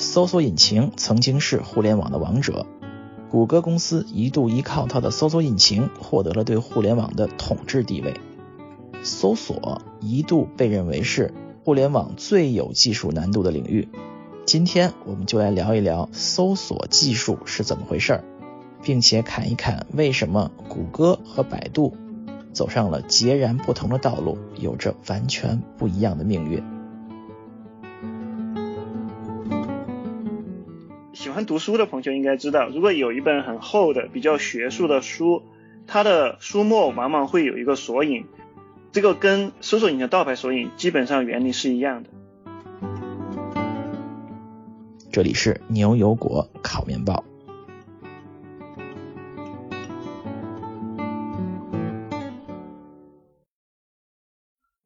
搜索引擎曾经是互联网的王者，谷歌公司一度依靠它的搜索引擎获得了对互联网的统治地位。搜索一度被认为是互联网最有技术难度的领域。今天我们就来聊一聊搜索技术是怎么回事儿，并且看一看为什么谷歌和百度走上了截然不同的道路，有着完全不一样的命运。欢读书的朋友应该知道，如果有一本很厚的、比较学术的书，它的书末往往会有一个索引。这个跟搜索引擎的倒排索引基本上原理是一样的。这里是牛油果烤面包。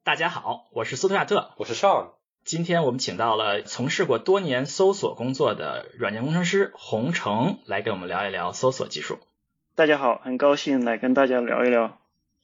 大家好，我是斯图亚特，我是 Sean。今天我们请到了从事过多年搜索工作的软件工程师洪成来跟我们聊一聊搜索技术。大家好，很高兴来跟大家聊一聊。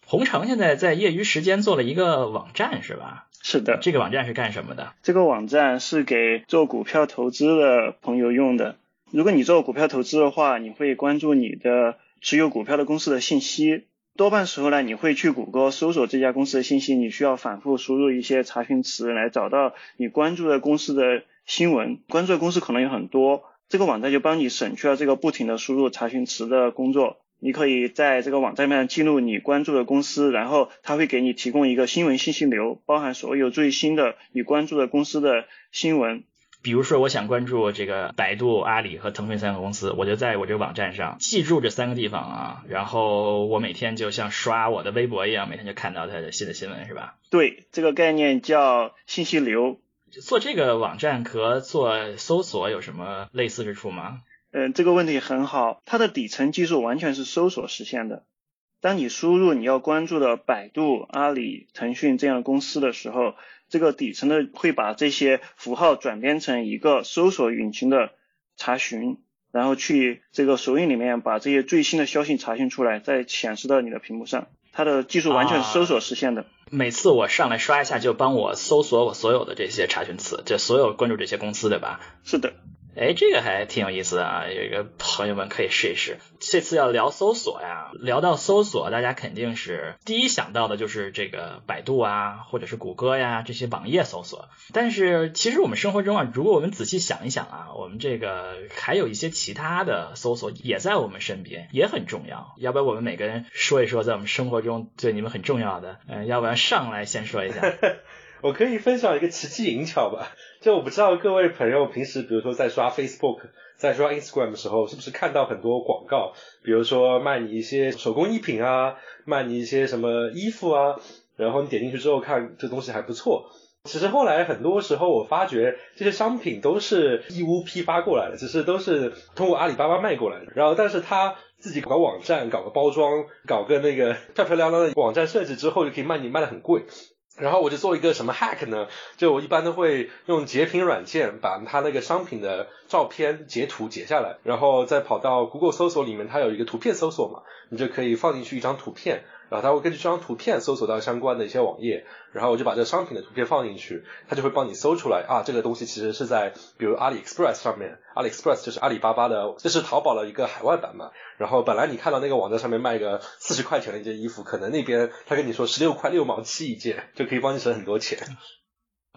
洪成现在在业余时间做了一个网站，是吧？是的。这个网站是干什么的？这个网站是给做股票投资的朋友用的。如果你做股票投资的话，你会关注你的持有股票的公司的信息。多半时候呢，你会去谷歌搜索这家公司的信息，你需要反复输入一些查询词来找到你关注的公司的新闻。关注的公司可能有很多，这个网站就帮你省去了这个不停的输入查询词的工作。你可以在这个网站上记录你关注的公司，然后它会给你提供一个新闻信息流，包含所有最新的你关注的公司的新闻。比如说，我想关注这个百度、阿里和腾讯三个公司，我就在我这个网站上记住这三个地方啊，然后我每天就像刷我的微博一样，每天就看到它的新的新闻，是吧？对，这个概念叫信息流。做这个网站和做搜索有什么类似之处吗？嗯，这个问题很好。它的底层技术完全是搜索实现的。当你输入你要关注的百度、阿里、腾讯这样的公司的时候，这个底层的会把这些符号转变成一个搜索引擎的查询，然后去这个索引里面把这些最新的消息查询出来，再显示到你的屏幕上。它的技术完全是搜索实现的。每次我上来刷一下，就帮我搜索我所有的这些查询词，就所有关注这些公司，对吧？是的。哎，这个还挺有意思的啊！有一个朋友们可以试一试。这次要聊搜索呀，聊到搜索，大家肯定是第一想到的就是这个百度啊，或者是谷歌呀这些网页搜索。但是其实我们生活中啊，如果我们仔细想一想啊，我们这个还有一些其他的搜索也在我们身边，也很重要。要不然我们每个人说一说，在我们生活中对你们很重要的，嗯，要不然上来先说一下。我可以分享一个奇技淫巧吧，就我不知道各位朋友平时比如说在刷 Facebook、在刷 Instagram 的时候，是不是看到很多广告，比如说卖你一些手工艺品啊，卖你一些什么衣服啊，然后你点进去之后看这东西还不错。其实后来很多时候我发觉这些商品都是义乌批发过来的，只是都是通过阿里巴巴卖过来的。然后但是他自己搞个网站、搞个包装、搞个那个漂漂亮亮的网站设计之后，就可以卖你卖的很贵。然后我就做一个什么 hack 呢？就我一般都会用截屏软件把它那个商品的照片截图截下来，然后再跑到 Google 搜索里面，它有一个图片搜索嘛，你就可以放进去一张图片。然后它会根据这张图片搜索到相关的一些网页，然后我就把这个商品的图片放进去，它就会帮你搜出来啊，这个东西其实是在比如阿里 Express 上面，阿里 Express 就是阿里巴巴的，这是淘宝的一个海外版嘛。然后本来你看到那个网站上面卖个四十块钱的一件衣服，可能那边他跟你说十六块六毛七一件，就可以帮你省很多钱。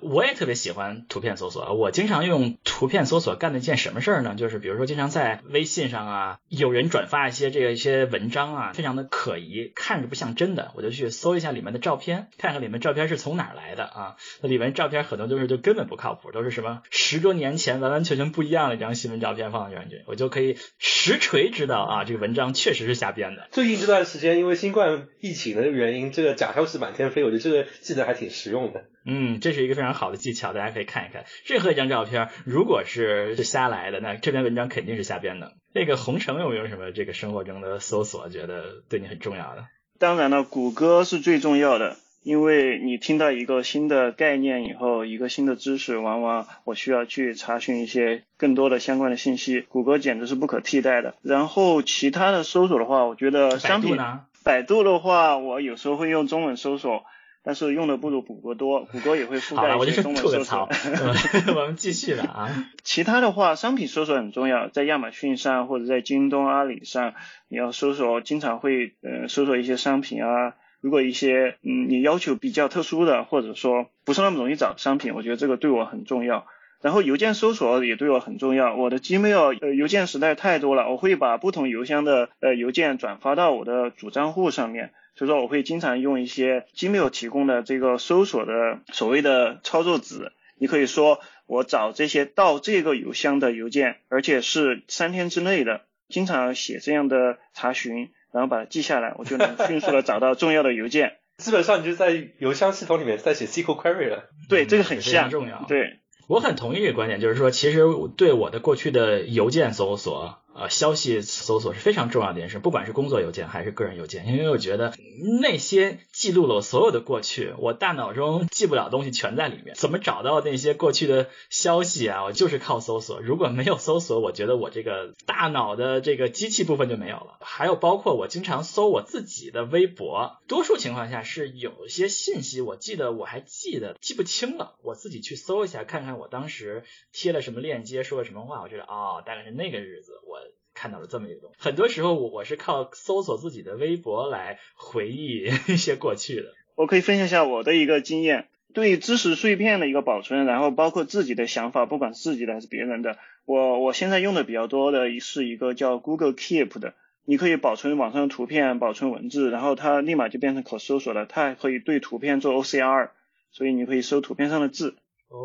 我也特别喜欢图片搜索，我经常用图片搜索干的一件什么事儿呢？就是比如说，经常在微信上啊，有人转发一些这个一些文章啊，非常的可疑，看着不像真的，我就去搜一下里面的照片，看看里面照片是从哪儿来的啊。那里面照片很多都是就根本不靠谱，都是什么十多年前完完全全不一样的一张新闻照片放上去，我就可以实锤知道啊，这个文章确实是瞎编的。最近这段时间因为新冠疫情的原因，这个假消息满天飞，我觉得这个技能还挺实用的。嗯，这是一个非常好的技巧，大家可以看一看。任何一张照片，如果是是瞎来的，那这篇文章肯定是瞎编的。这个红城有没有什么这个生活中的搜索，觉得对你很重要的？当然了，谷歌是最重要的，因为你听到一个新的概念以后，一个新的知识，往往我需要去查询一些更多的相关的信息，谷歌简直是不可替代的。然后其他的搜索的话，我觉得商品，呢？百度的话，我有时候会用中文搜索。但是用的不如谷歌多，谷歌也会覆盖一些中文搜索。我们继续了啊。其他的话，商品搜索很重要，在亚马逊上或者在京东、阿里上，你要搜索，经常会呃搜索一些商品啊。如果一些嗯你要求比较特殊的，或者说不是那么容易找的商品，我觉得这个对我很重要。然后邮件搜索也对我很重要。我的 Gmail 呃邮件实在太多了，我会把不同邮箱的呃邮件转发到我的主账户上面。所以说我会经常用一些 Gmail 提供的这个搜索的所谓的操作子。你可以说我找这些到这个邮箱的邮件，而且是三天之内的，经常写这样的查询，然后把它记下来，我就能 迅速的找到重要的邮件。基本上你就在邮箱系统里面在写 SQL query 了。对，这个很像。重要。对，我很同意这个观点，就是说，其实对我的过去的邮件搜索。呃，消息搜索是非常重要的一件事，不管是工作邮件还是个人邮件，因为我觉得那些记录了我所有的过去，我大脑中记不了东西全在里面。怎么找到那些过去的消息啊？我就是靠搜索。如果没有搜索，我觉得我这个大脑的这个机器部分就没有了。还有包括我经常搜我自己的微博，多数情况下是有些信息，我记得我还记得记不清了，我自己去搜一下，看看我当时贴了什么链接，说了什么话，我觉得哦，大概是那个日子我。看到了这么一个东西，很多时候我我是靠搜索自己的微博来回忆 一些过去的。我可以分享一下我的一个经验，对知识碎片的一个保存，然后包括自己的想法，不管自己的还是别人的，我我现在用的比较多的是一个叫 Google Keep 的，你可以保存网上图片，保存文字，然后它立马就变成可搜索了，它还可以对图片做 OCR，所以你可以搜图片上的字。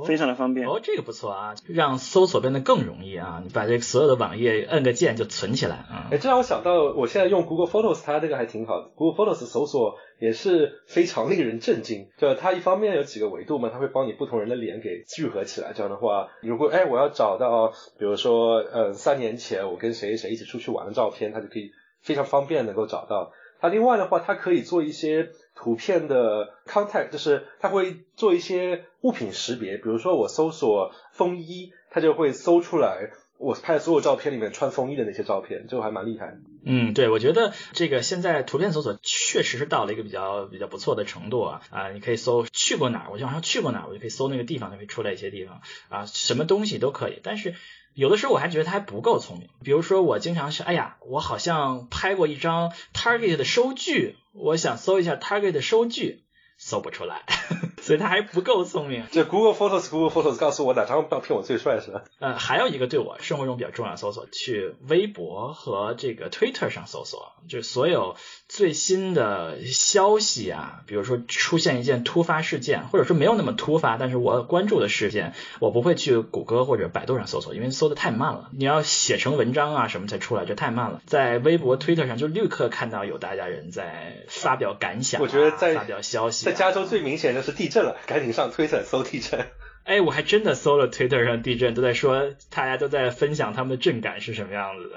非常的方便哦，这个不错啊，让搜索变得更容易啊！你把这所有的网页摁个键就存起来啊！哎，这让我想到，我现在用 Google Photos，它这个还挺好的。Google Photos 搜索也是非常令人震惊，就它一方面有几个维度嘛，它会帮你不同人的脸给聚合起来。这样的话，如果哎我要找到，比如说呃三年前我跟谁谁一起出去玩的照片，它就可以非常方便能够找到。它另外的话，它可以做一些。图片的 contact 就是它会做一些物品识别，比如说我搜索风衣，它就会搜出来我拍的所有照片里面穿风衣的那些照片，就还蛮厉害。嗯，对，我觉得这个现在图片搜索确实是到了一个比较比较不错的程度啊啊，你可以搜去过哪儿，我就好像去过哪儿，我就可以搜那个地方，就可以出来一些地方啊，什么东西都可以。但是有的时候我还觉得他还不够聪明，比如说我经常是，哎呀，我好像拍过一张 Target 的收据。我想搜一下 Target 的收据，搜不出来，所以他还不够聪明。这 Google Photos，Google Photos 告诉我哪张照片我最帅是吧？呃，还有一个对我生活中比较重要的搜索，去微博和这个 Twitter 上搜索，就所有最新的消息啊，比如说出现一件突发事件，或者说没有那么突发，但是我关注的事件，我不会去谷歌或者百度上搜索，因为搜的太慢了。你要写成文章啊什么才出来，就太慢了。在微博、Twitter 上就立刻看到有大家人在发表感想，我觉得在发表消息。在加州最明显的是地震了，赶紧上推特搜地震。哎，我还真的搜了推特上地震，都在说大家都在分享他们的震感是什么样子的。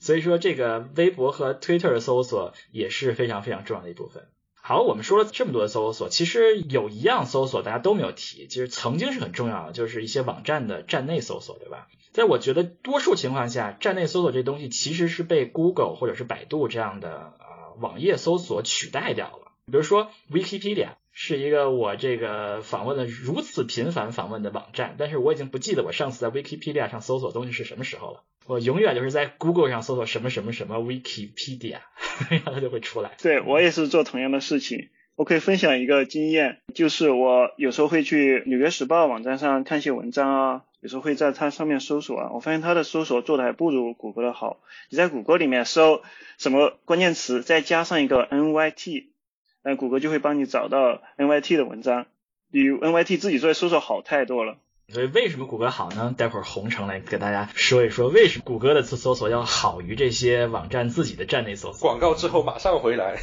所以说这个微博和推特的搜索也是非常非常重要的一部分。好，我们说了这么多的搜索，其实有一样搜索大家都没有提，其实曾经是很重要的，就是一些网站的站内搜索，对吧？在我觉得多数情况下，站内搜索这东西其实是被 Google 或者是百度这样的呃网页搜索取代掉了。比如说 Wikipedia。是一个我这个访问了如此频繁访问的网站，但是我已经不记得我上次在 Wikipedia 上搜索东西是什么时候了。我永远就是在 Google 上搜索什么什么什么 Wikipedia，然后它就会出来。对我也是做同样的事情。我可以分享一个经验，就是我有时候会去纽约时报网站上看一些文章啊，有时候会在它上面搜索啊，我发现它的搜索做的还不如谷歌的好。你在谷歌里面搜什么关键词，再加上一个 NYT。那谷歌就会帮你找到 NYT 的文章，比 NYT 自己做的搜索好太多了。所以为什么谷歌好呢？待会儿红城来给大家说一说，为什么谷歌的搜搜索要好于这些网站自己的站内搜索。广告之后马上回来。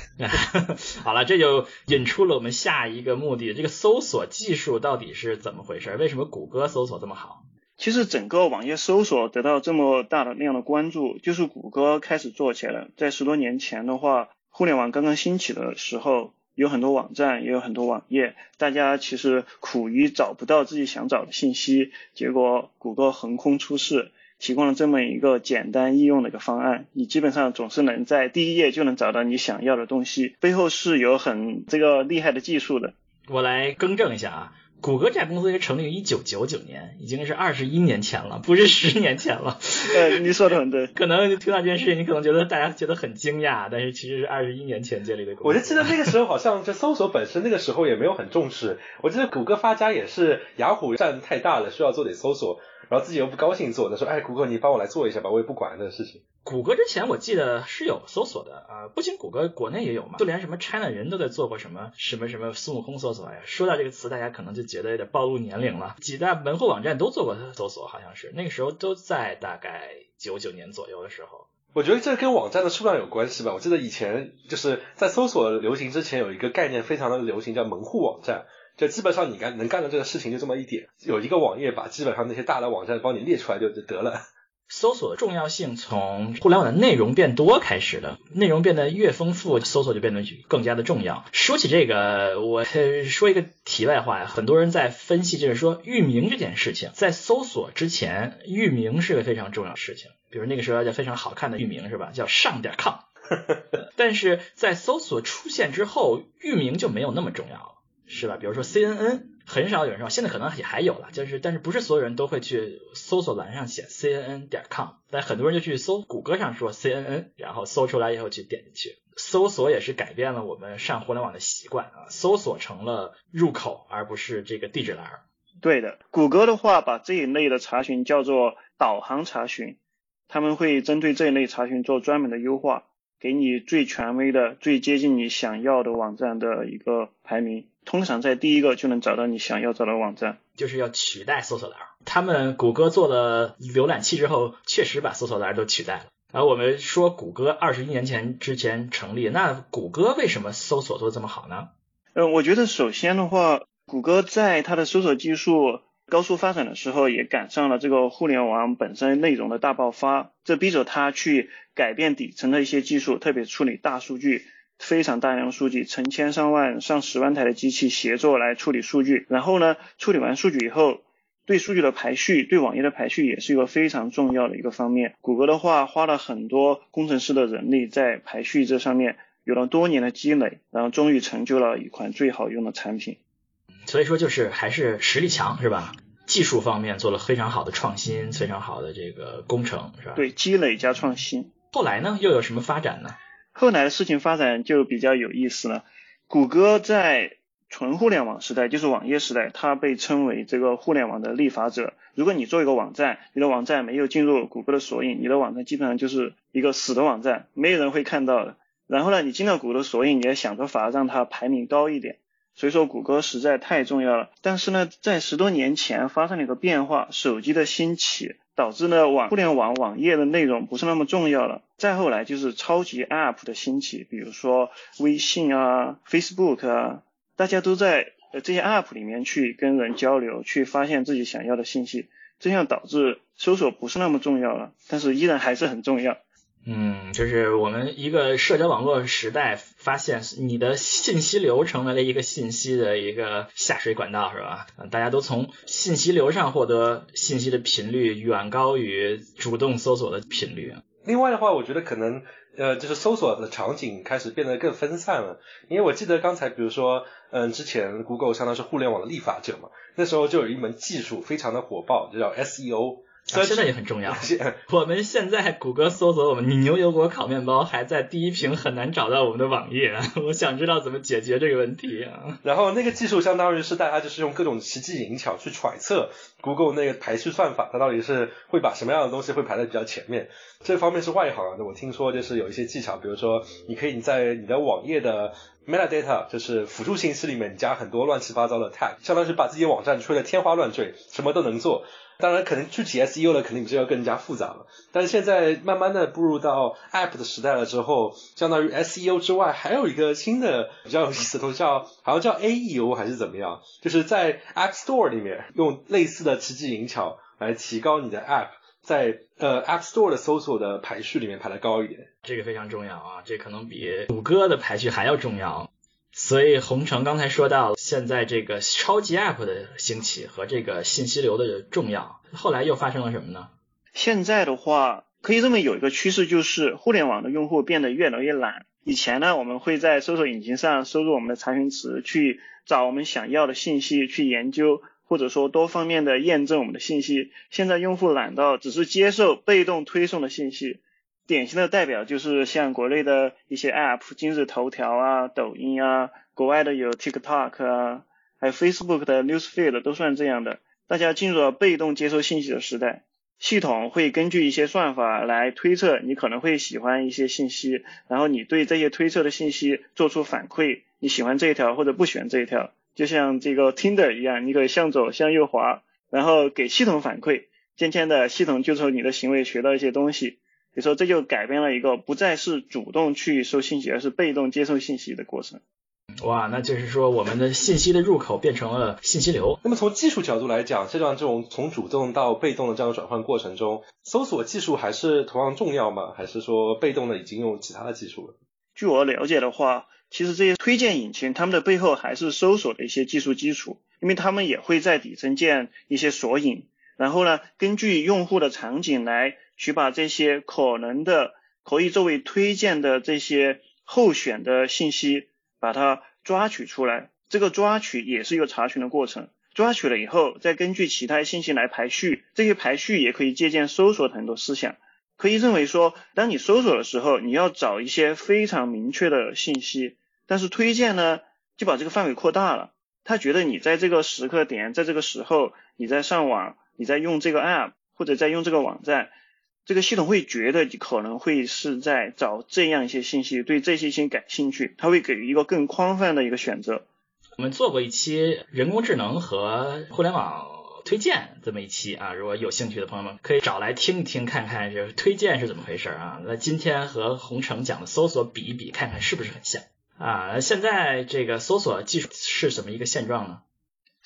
好了，这就引出了我们下一个目的，这个搜索技术到底是怎么回事？为什么谷歌搜索这么好？其实整个网页搜索得到这么大的量的关注，就是谷歌开始做起来了。在十多年前的话。互联网刚刚兴起的时候，有很多网站，也有很多网页，大家其实苦于找不到自己想找的信息。结果谷歌横空出世，提供了这么一个简单易用的一个方案，你基本上总是能在第一页就能找到你想要的东西。背后是有很这个厉害的技术的。我来更正一下啊。谷歌这家公司是成立于一九九九年，已经是二十一年前了，不是十年前了。呃，你说的很对。可能听到这件事情，你可能觉得大家觉得很惊讶，但是其实是二十一年前建立的公司。我就记得那个时候好像这搜索本身那个时候也没有很重视。我记得谷歌发家也是雅虎占太大了，需要做点搜索。然后自己又不高兴做，他说：“哎，谷歌，你帮我来做一下吧，我也不管这个事情。”谷歌之前我记得是有搜索的啊，不仅谷歌国内也有嘛，就连什么 China 人都在做过什么什么什么孙悟空搜索呀。说到这个词，大家可能就觉得有点暴露年龄了。几大门户网站都做过搜索，好像是那个时候都在大概九九年左右的时候。我觉得这跟网站的数量有关系吧。我记得以前就是在搜索流行之前，有一个概念非常的流行，叫门户网站。就基本上你干能干的这个事情就这么一点，有一个网页把基本上那些大的网站帮你列出来就就得了。搜索的重要性从互联网的内容变多开始的，内容变得越丰富，搜索就变得更加的重要。说起这个，我说一个题外话呀，很多人在分析就是说域名这件事情，在搜索之前，域名是个非常重要的事情。比如那个时候叫非常好看的域名是吧？叫上点 com，但是在搜索出现之后，域名就没有那么重要了。是吧？比如说 CNN，很少有人说，现在可能也还有了，就是但是不是所有人都会去搜索栏上写 CNN 点 com，但很多人就去搜谷歌上说 CNN，然后搜出来以后去点进去，搜索也是改变了我们上互联网的习惯啊，搜索成了入口，而不是这个地址栏。对的，谷歌的话把这一类的查询叫做导航查询，他们会针对这一类查询做专门的优化，给你最权威的、最接近你想要的网站的一个排名。通常在第一个就能找到你想要找的网站，就是要取代搜索栏。他们谷歌做了浏览器之后，确实把搜索栏都取代了。而我们说谷歌二十一年前之前成立，那谷歌为什么搜索做这么好呢？呃，我觉得首先的话，谷歌在它的搜索技术高速发展的时候，也赶上了这个互联网本身内容的大爆发，这逼着它去改变底层的一些技术，特别处理大数据。非常大量数据，成千上万、上十万台的机器协作来处理数据，然后呢，处理完数据以后，对数据的排序，对网页的排序也是一个非常重要的一个方面。谷歌的话，花了很多工程师的人力在排序这上面，有了多年的积累，然后终于成就了一款最好用的产品。所以说，就是还是实力强，是吧？技术方面做了非常好的创新，非常好的这个工程，是吧？对，积累加创新。后来呢，又有什么发展呢？后来的事情发展就比较有意思了。谷歌在纯互联网时代，就是网页时代，它被称为这个互联网的立法者。如果你做一个网站，你的网站没有进入谷歌的索引，你的网站基本上就是一个死的网站，没有人会看到的。然后呢，你进了谷歌的索引，你也想着法让它排名高一点。所以说，谷歌实在太重要了。但是呢，在十多年前发生了一个变化，手机的兴起。导致呢网互联网网页的内容不是那么重要了。再后来就是超级 App 的兴起，比如说微信啊、Facebook 啊，大家都在这些 App 里面去跟人交流，去发现自己想要的信息，这样导致搜索不是那么重要了，但是依然还是很重要。嗯，就是我们一个社交网络时代，发现你的信息流成为了一个信息的一个下水管道，是吧？大家都从信息流上获得信息的频率远高于主动搜索的频率。另外的话，我觉得可能呃，就是搜索的场景开始变得更分散了。因为我记得刚才比如说，嗯，之前 Google 相当是互联网的立法者嘛，那时候就有一门技术非常的火爆，就叫 SEO。现在也很重要。我们现在谷歌搜索我们你牛油果烤面包还在第一屏很难找到我们的网页，我想知道怎么解决这个问题啊。然后那个技术相当于是大家就是用各种奇技淫巧去揣测 Google 那个排序算法，它到底是会把什么样的东西会排在比较前面。这方面是外行的，我听说就是有一些技巧，比如说你可以在你的网页的 metadata 就是辅助信息里面加很多乱七八糟的 tag，相当于是把自己网站吹得天花乱坠，什么都能做。当然，可能具体 SEO 了，肯定就要更加复杂了。但是现在慢慢的步入到 App 的时代了之后，相当于 SEO 之外，还有一个新的比较有意思的东西，叫好像叫 AEO 还是怎么样？就是在 App Store 里面用类似的奇技淫巧来提高你的 App 在呃 App Store 的搜索的排序里面排的高一点。这个非常重要啊，这可能比谷歌的排序还要重要。所以，红城刚才说到，现在这个超级 App 的兴起和这个信息流的重要，后来又发生了什么呢？现在的话，可以认为有一个趋势，就是互联网的用户变得越来越懒。以前呢，我们会在搜索引擎上输入我们的查询词，去找我们想要的信息去研究，或者说多方面的验证我们的信息。现在用户懒到只是接受被动推送的信息，典型的代表就是像国内的一些 App，今日头条啊、抖音啊，国外的有 TikTok 啊，还有 Facebook 的 Newsfeed 都算这样的。大家进入了被动接收信息的时代。系统会根据一些算法来推测你可能会喜欢一些信息，然后你对这些推测的信息做出反馈，你喜欢这一条或者不喜欢这一条，就像这个 Tinder 一样，你可以向左向右滑，然后给系统反馈，渐渐的系统就从你的行为学到一些东西，比如说这就改变了一个不再是主动去收信息，而是被动接受信息的过程。哇，那就是说我们的信息的入口变成了信息流。那么从技术角度来讲，这段这种从主动到被动的这样转换过程中，搜索技术还是同样重要吗？还是说被动的已经用其他的技术了？据我了解的话，其实这些推荐引擎，他们的背后还是搜索的一些技术基础，因为他们也会在底层建一些索引，然后呢，根据用户的场景来去把这些可能的可以作为推荐的这些候选的信息，把它。抓取出来，这个抓取也是一个查询的过程。抓取了以后，再根据其他信息来排序，这些排序也可以借鉴搜索的很多思想。可以认为说，当你搜索的时候，你要找一些非常明确的信息，但是推荐呢，就把这个范围扩大了。他觉得你在这个时刻点，在这个时候，你在上网，你在用这个 app 或者在用这个网站。这个系统会觉得你可能会是在找这样一些信息，对这些信息感兴趣，它会给予一个更宽泛的一个选择。我们做过一期人工智能和互联网推荐这么一期啊，如果有兴趣的朋友们可以找来听一听，看看这推荐是怎么回事啊。那今天和洪城讲的搜索比一比，看看是不是很像啊？现在这个搜索技术是什么一个现状呢？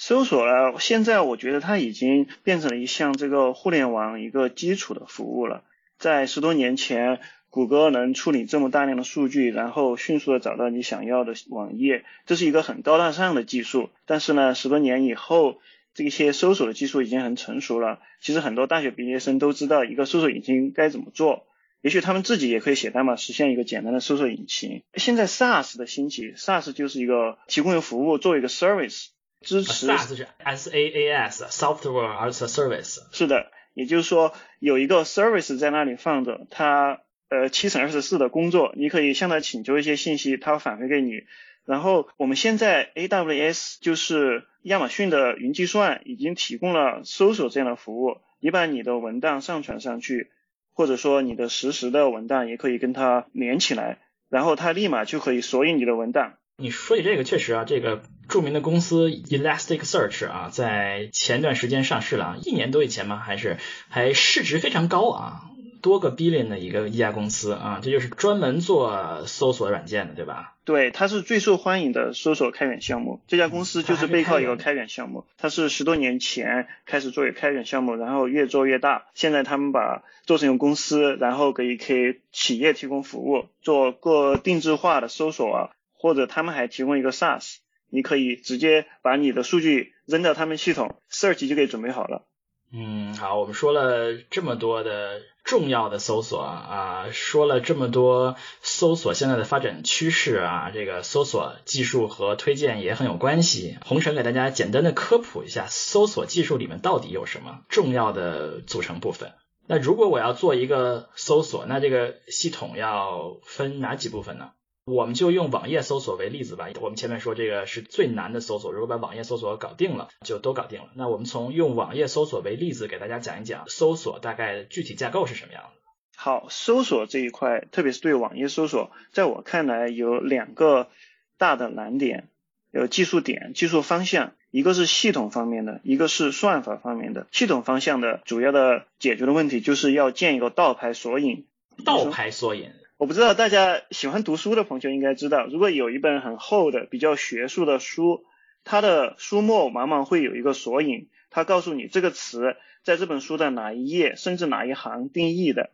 搜索呢，现在我觉得它已经变成了一项这个互联网一个基础的服务了。在十多年前，谷歌能处理这么大量的数据，然后迅速的找到你想要的网页，这是一个很高大上的技术。但是呢，十多年以后，这些搜索的技术已经很成熟了。其实很多大学毕业生都知道一个搜索引擎该怎么做，也许他们自己也可以写代码实现一个简单的搜索引擎。现在 SaaS 的兴起，SaaS 就是一个提供一个服务，作为一个 service。支持 SaaS 是 S A A S，Software as a Service。是的，也就是说有一个 service 在那里放着，它呃七乘二十四的工作，你可以向它请求一些信息，它返回给你。然后我们现在 AWS 就是亚马逊的云计算已经提供了搜索这样的服务，你把你的文档上传上去，或者说你的实时的文档也可以跟它连起来，然后它立马就可以索引你的文档。你说起这个，确实啊，这个著名的公司 Elasticsearch 啊，在前段时间上市了啊，一年多以前吗？还是还市值非常高啊，多个 billion 的一个一家公司啊，这就是专门做搜索软件的，对吧？对，它是最受欢迎的搜索开源项目。这家公司就是背靠一个开源项目，它是十多年前开始做开源项目，然后越做越大。现在他们把做成一个公司，然后给给企业提供服务，做个定制化的搜索啊。或者他们还提供一个 SaaS，你可以直接把你的数据扔到他们系统，search 就可以准备好了。嗯，好，我们说了这么多的重要的搜索啊，说了这么多搜索现在的发展趋势啊，这个搜索技术和推荐也很有关系。红尘给大家简单的科普一下，搜索技术里面到底有什么重要的组成部分？那如果我要做一个搜索，那这个系统要分哪几部分呢？我们就用网页搜索为例子吧。我们前面说这个是最难的搜索，如果把网页搜索搞定了，就都搞定了。那我们从用网页搜索为例子，给大家讲一讲搜索大概具体架构是什么样的。好，搜索这一块，特别是对网页搜索，在我看来有两个大的难点，有技术点、技术方向，一个是系统方面的，一个是算法方面的。系统方向的主要的解决的问题，就是要建一个倒排索引。倒排索引。我不知道大家喜欢读书的朋友应该知道，如果有一本很厚的、比较学术的书，它的书末往往会有一个索引，它告诉你这个词在这本书的哪一页，甚至哪一行定义的。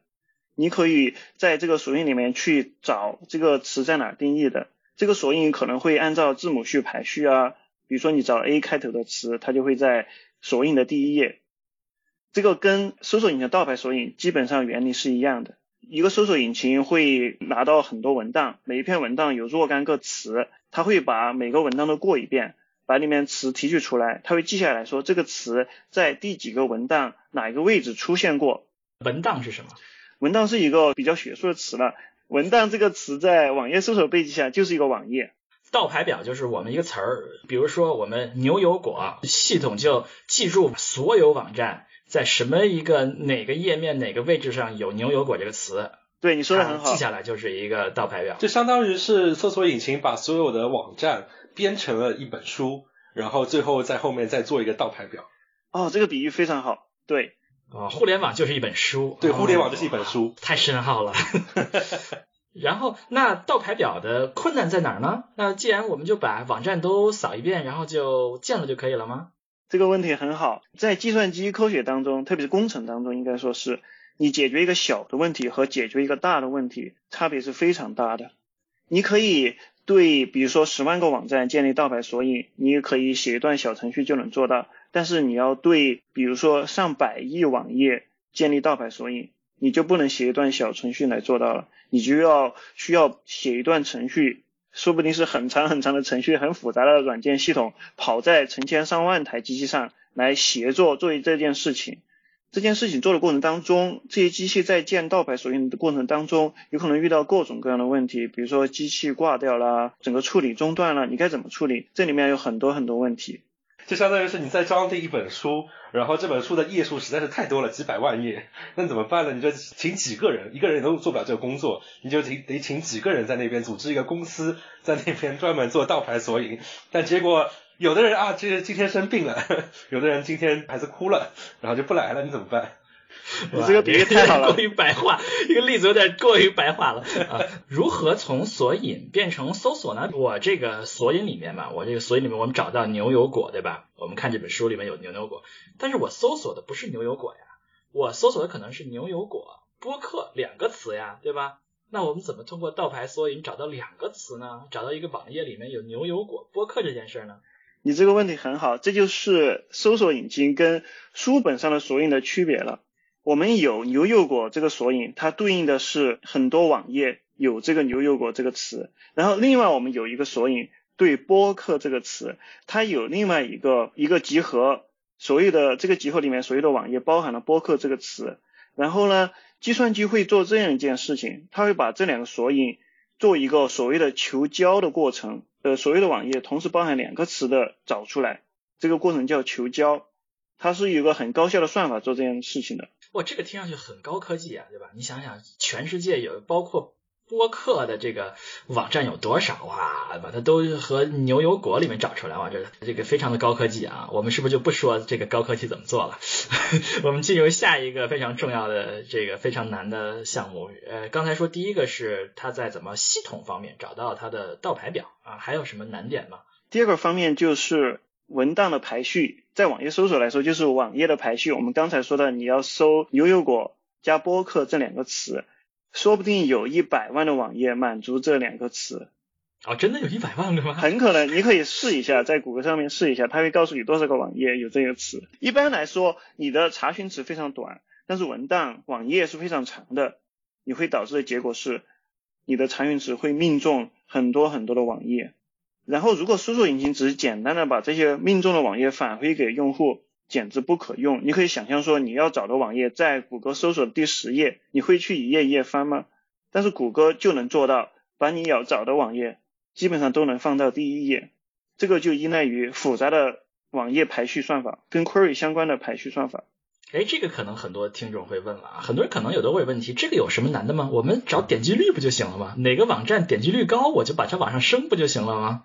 你可以在这个索引里面去找这个词在哪定义的。这个索引可能会按照字母序排序啊，比如说你找 A 开头的词，它就会在索引的第一页。这个跟搜索引擎倒排索引基本上原理是一样的。一个搜索引擎会拿到很多文档，每一篇文档有若干个词，它会把每个文档都过一遍，把里面词提取出来，它会记下来说这个词在第几个文档哪一个位置出现过。文档是什么？文档是一个比较学术的词了。文档这个词在网页搜索背景下就是一个网页。倒排表就是我们一个词儿，比如说我们牛油果，系统就记住所有网站在什么一个哪个页面哪个位置上有牛油果这个词。对，你说的很好。记下来就是一个倒排表，就相当于是搜索引擎把所有的网站编成了一本书，然后最后在后面再做一个倒排表。哦，这个比喻非常好。对。哦，互联网就是一本书。对，互联网就是一本书。太深奥了。然后，那倒排表的困难在哪儿呢？那既然我们就把网站都扫一遍，然后就建了就可以了吗？这个问题很好，在计算机科学当中，特别是工程当中，应该说是你解决一个小的问题和解决一个大的问题差别是非常大的。你可以对，比如说十万个网站建立倒排索引，你也可以写一段小程序就能做到。但是你要对，比如说上百亿网页建立倒排索引，你就不能写一段小程序来做到了，你就要需要写一段程序，说不定是很长很长的程序，很复杂的软件系统，跑在成千上万台机器上来协作做这件事情。这件事情做的过程当中，这些机器在建倒排索引的过程当中，有可能遇到各种各样的问题，比如说机器挂掉了，整个处理中断了，你该怎么处理？这里面有很多很多问题。就相当于是你在装订一本书，然后这本书的页数实在是太多了，几百万页，那怎么办呢？你就请几个人，一个人都做不了这个工作，你就得得请几个人在那边组织一个公司，在那边专门做倒排索引。但结果有的人啊，这今天生病了，有的人今天孩子哭了，然后就不来了，你怎么办？你这个比喻太好了，过于白话，这个例子有点过于白话了啊！如何从索引变成搜索呢？我这个索引里面嘛，我这个索引里面我们找到牛油果，对吧？我们看这本书里面有牛油果，但是我搜索的不是牛油果呀，我搜索的可能是牛油果播客两个词呀，对吧？那我们怎么通过倒排索引找到两个词呢？找到一个网页里面有牛油果播客这件事呢？你这个问题很好，这就是搜索引擎跟书本上的索引的区别了。我们有牛油果这个索引，它对应的是很多网页有这个牛油果这个词。然后另外我们有一个索引对播客这个词，它有另外一个一个集合，所有的这个集合里面所有的网页包含了播客这个词。然后呢，计算机会做这样一件事情，它会把这两个索引做一个所谓的求交的过程，呃，所有的网页同时包含两个词的找出来，这个过程叫求交。它是有个很高效的算法做这件事情的。哇，这个听上去很高科技啊，对吧？你想想，全世界有包括播客的这个网站有多少啊？把它都和牛油果里面找出来，哇，这这个非常的高科技啊！我们是不是就不说这个高科技怎么做了？我们进入下一个非常重要的这个非常难的项目。呃，刚才说第一个是它在怎么系统方面找到它的倒排表啊？还有什么难点吗？第二个方面就是文档的排序。在网页搜索来说，就是网页的排序。我们刚才说的，你要搜牛油果加播客这两个词，说不定有一百万的网页满足这两个词。哦，真的有一百万个吗？很可能，你可以试一下，在谷歌上面试一下，它会告诉你多少个网页有这个词。一般来说，你的查询词非常短，但是文档网页是非常长的，你会导致的结果是，你的查询词会命中很多很多的网页。然后，如果搜索引擎只是简单的把这些命中的网页返回给用户，简直不可用。你可以想象说，你要找的网页在谷歌搜索第十页，你会去一页一页翻吗？但是谷歌就能做到，把你要找的网页基本上都能放到第一页。这个就依赖于复杂的网页排序算法，跟 query 相关的排序算法。哎，这个可能很多听众会问了啊，很多人可能有的会问题，这个有什么难的吗？我们找点击率不就行了吗？哪个网站点击率高，我就把它往上升不就行了吗？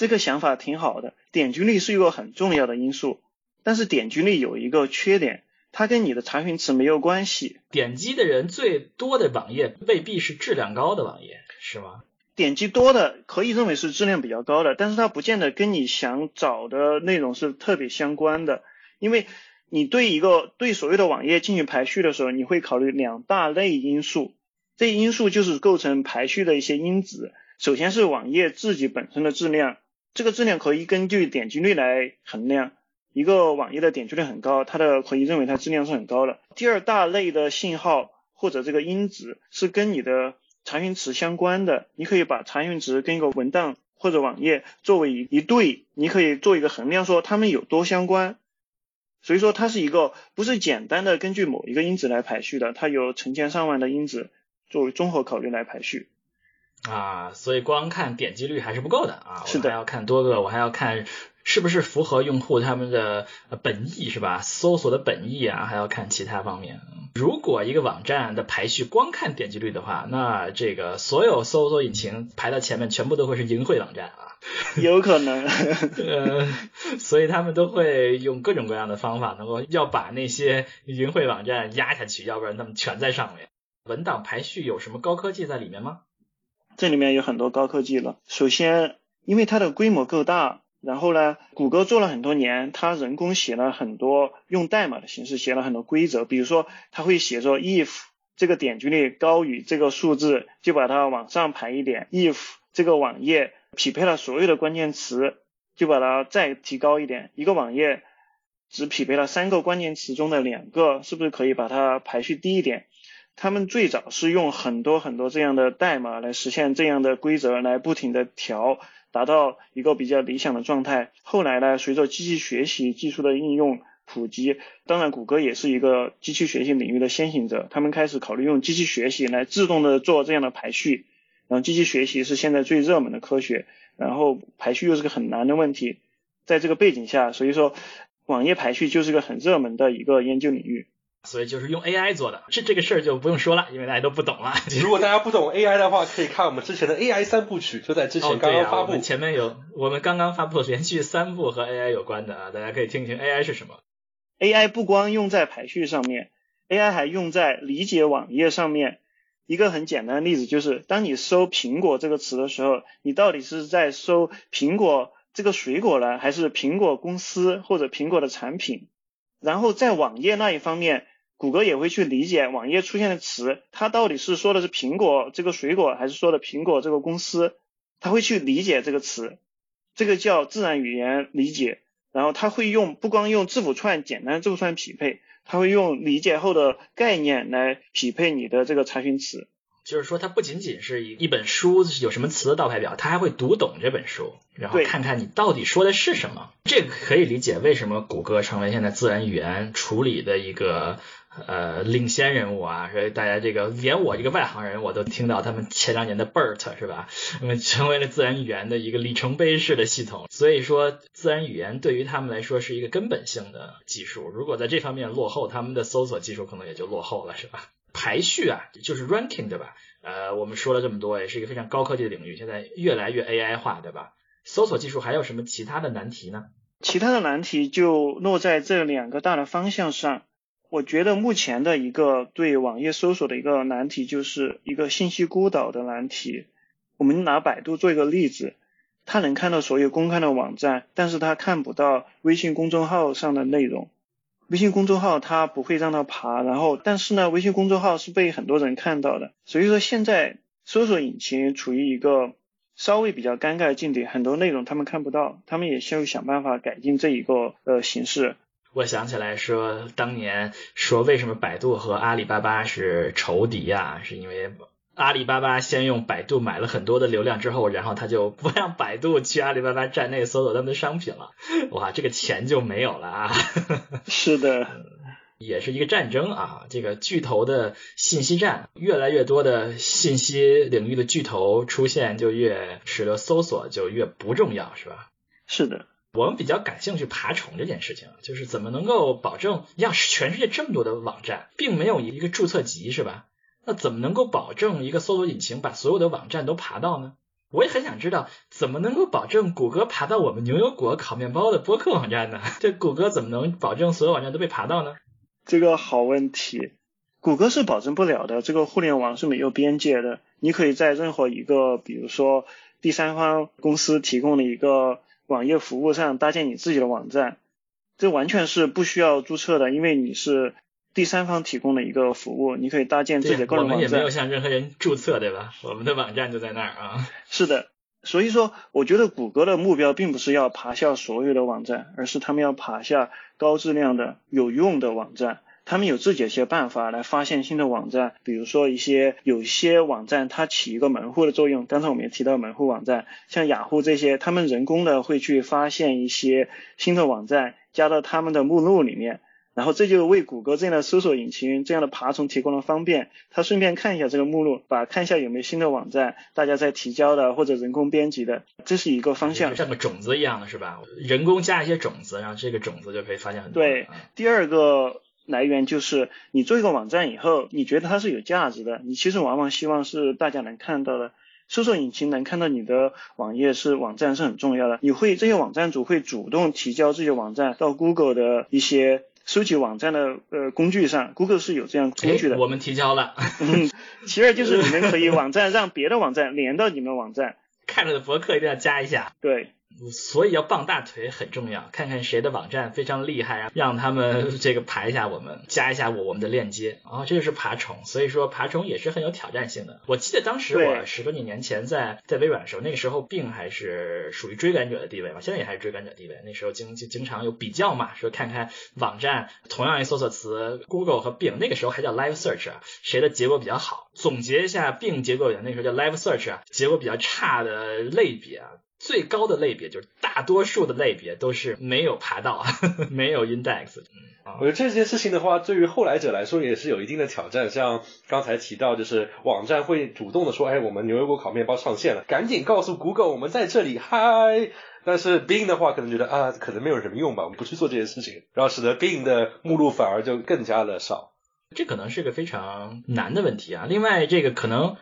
这个想法挺好的，点击率是一个很重要的因素，但是点击率有一个缺点，它跟你的查询词没有关系。点击的人最多的网页未必是质量高的网页，是吗？点击多的可以认为是质量比较高的，但是它不见得跟你想找的内容是特别相关的，因为你对一个对所有的网页进行排序的时候，你会考虑两大类因素，这因素就是构成排序的一些因子。首先是网页自己本身的质量。这个质量可以根据点击率来衡量，一个网页的点击率很高，它的可以认为它质量是很高的。第二大类的信号或者这个因子是跟你的查询词相关的，你可以把查询词跟一个文档或者网页作为一一对，你可以做一个衡量，说它们有多相关。所以说它是一个不是简单的根据某一个因子来排序的，它有成千上万的因子作为综合考虑来排序。啊，所以光看点击率还是不够的啊，是的，还要看多个，我还要看是不是符合用户他们的本意是吧？搜索的本意啊，还要看其他方面。如果一个网站的排序光看点击率的话，那这个所有搜索引擎排到前面全部都会是淫秽网站啊。有可能，呃，所以他们都会用各种各样的方法，能够要把那些淫秽网站压下去，要不然他们全在上面。文档排序有什么高科技在里面吗？这里面有很多高科技了。首先，因为它的规模够大，然后呢，谷歌做了很多年，它人工写了很多用代码的形式写了很多规则，比如说，它会写说 if 这个点击率高于这个数字，就把它往上排一点；if 这个网页匹配了所有的关键词，就把它再提高一点；一个网页只匹配了三个关键词中的两个，是不是可以把它排序低一点？他们最早是用很多很多这样的代码来实现这样的规则，来不停的调，达到一个比较理想的状态。后来呢，随着机器学习技术的应用普及，当然谷歌也是一个机器学习领域的先行者，他们开始考虑用机器学习来自动的做这样的排序。然后机器学习是现在最热门的科学，然后排序又是个很难的问题，在这个背景下，所以说网页排序就是个很热门的一个研究领域。所以就是用 AI 做的，这这个事儿就不用说了，因为大家都不懂了。如果大家不懂 AI 的话，可以看我们之前的 AI 三部曲，就在之前刚刚发布。前面有我们刚刚发布连续三部和 AI 有关的啊，大家可以听听 AI 是什么。AI 不光用在排序上面，AI 还用在理解网页上面。一个很简单的例子就是，当你搜苹果这个词的时候，你到底是在搜苹果这个水果呢，还是苹果公司或者苹果的产品？然后在网页那一方面。谷歌也会去理解网页出现的词，它到底是说的是苹果这个水果，还是说的苹果这个公司？它会去理解这个词，这个叫自然语言理解。然后它会用不光用字符串简单字符串匹配，它会用理解后的概念来匹配你的这个查询词。就是说，它不仅仅是一一本书有什么词的倒排表，它还会读懂这本书，然后看看你到底说的是什么。这个可以理解为什么谷歌成为现在自然语言处理的一个。呃，领先人物啊，所以大家这个连我这个外行人，我都听到他们前两年的 BERT 是吧？那么成为了自然语言的一个里程碑式的系统。所以说，自然语言对于他们来说是一个根本性的技术。如果在这方面落后，他们的搜索技术可能也就落后了，是吧？排序啊，就是 ranking 对吧？呃，我们说了这么多，也是一个非常高科技的领域，现在越来越 AI 化，对吧？搜索技术还有什么其他的难题呢？其他的难题就落在这两个大的方向上。我觉得目前的一个对网页搜索的一个难题，就是一个信息孤岛的难题。我们拿百度做一个例子，它能看到所有公开的网站，但是它看不到微信公众号上的内容。微信公众号它不会让它爬，然后但是呢，微信公众号是被很多人看到的。所以说现在搜索引擎处于一个稍微比较尴尬的境地，很多内容他们看不到，他们也需要想办法改进这一个呃形式。我想起来说，当年说为什么百度和阿里巴巴是仇敌啊？是因为阿里巴巴先用百度买了很多的流量之后，然后他就不让百度去阿里巴巴站内搜索他们的商品了，哇，这个钱就没有了啊！是的，也是一个战争啊！这个巨头的信息战，越来越多的信息领域的巨头出现，就越使得搜索就越不重要，是吧？是的。我们比较感兴趣爬虫这件事情，就是怎么能够保证，像全世界这么多的网站，并没有一个注册集，是吧？那怎么能够保证一个搜索引擎把所有的网站都爬到呢？我也很想知道，怎么能够保证谷歌爬到我们牛油果烤面包的播客网站呢？这谷歌怎么能保证所有网站都被爬到呢？这个好问题，谷歌是保证不了的。这个互联网是没有边界的，你可以在任何一个，比如说第三方公司提供的一个。网页服务上搭建你自己的网站，这完全是不需要注册的，因为你是第三方提供的一个服务，你可以搭建自己的个人网站。我们也没有向任何人注册，对吧？我们的网站就在那儿啊。是的，所以说，我觉得谷歌的目标并不是要爬下所有的网站，而是他们要爬下高质量的有用的网站。他们有自己的一些办法来发现新的网站，比如说一些有些网站它起一个门户的作用，刚才我们也提到门户网站，像雅虎这些，他们人工的会去发现一些新的网站，加到他们的目录里面。然后这就为谷歌这样的搜索引擎、这样的爬虫提供了方便。他顺便看一下这个目录，把看一下有没有新的网站，大家在提交的或者人工编辑的，这是一个方向。像个种子一样的是吧？人工加一些种子，然后这个种子就可以发现很多。对，第二个来源就是你做一个网站以后，你觉得它是有价值的，你其实往往希望是大家能看到的，搜索引擎能看到你的网页是网站是很重要的。你会这些网站主会主动提交这些网站到 Google 的一些。收集网站的呃工具上，Google 是有这样工具的。我们提交了。嗯，其二就是你们可以网站让别的网站连到你们网站。看着的博客一定要加一下。对。所以要傍大腿很重要，看看谁的网站非常厉害啊，让他们这个排一下我们，加一下我我们的链接，然后这就是爬虫，所以说爬虫也是很有挑战性的。我记得当时我十多年前在在微软的时候，那个时候并还是属于追赶者的地位嘛，现在也还是追赶者地位。那时候经经经常有比较嘛，说看看网站同样一搜索词，Google 和 Bing 那个时候还叫 Live Search 啊，谁的结果比较好？总结一下 Bing 结果，那时候叫 Live Search 啊，结果比较差的类别啊。最高的类别就是大多数的类别都是没有爬到，没有 index。我觉得这件事情的话，对于后来者来说也是有一定的挑战。像刚才提到，就是网站会主动的说，哎，我们牛油果烤面包上线了，赶紧告诉 Google 我们在这里，嗨。但是 Bing 的话可能觉得啊，可能没有什么用吧，我们不去做这件事情，然后使得 Bing 的目录反而就更加的少。这可能是个非常难的问题啊。另外，这个可能。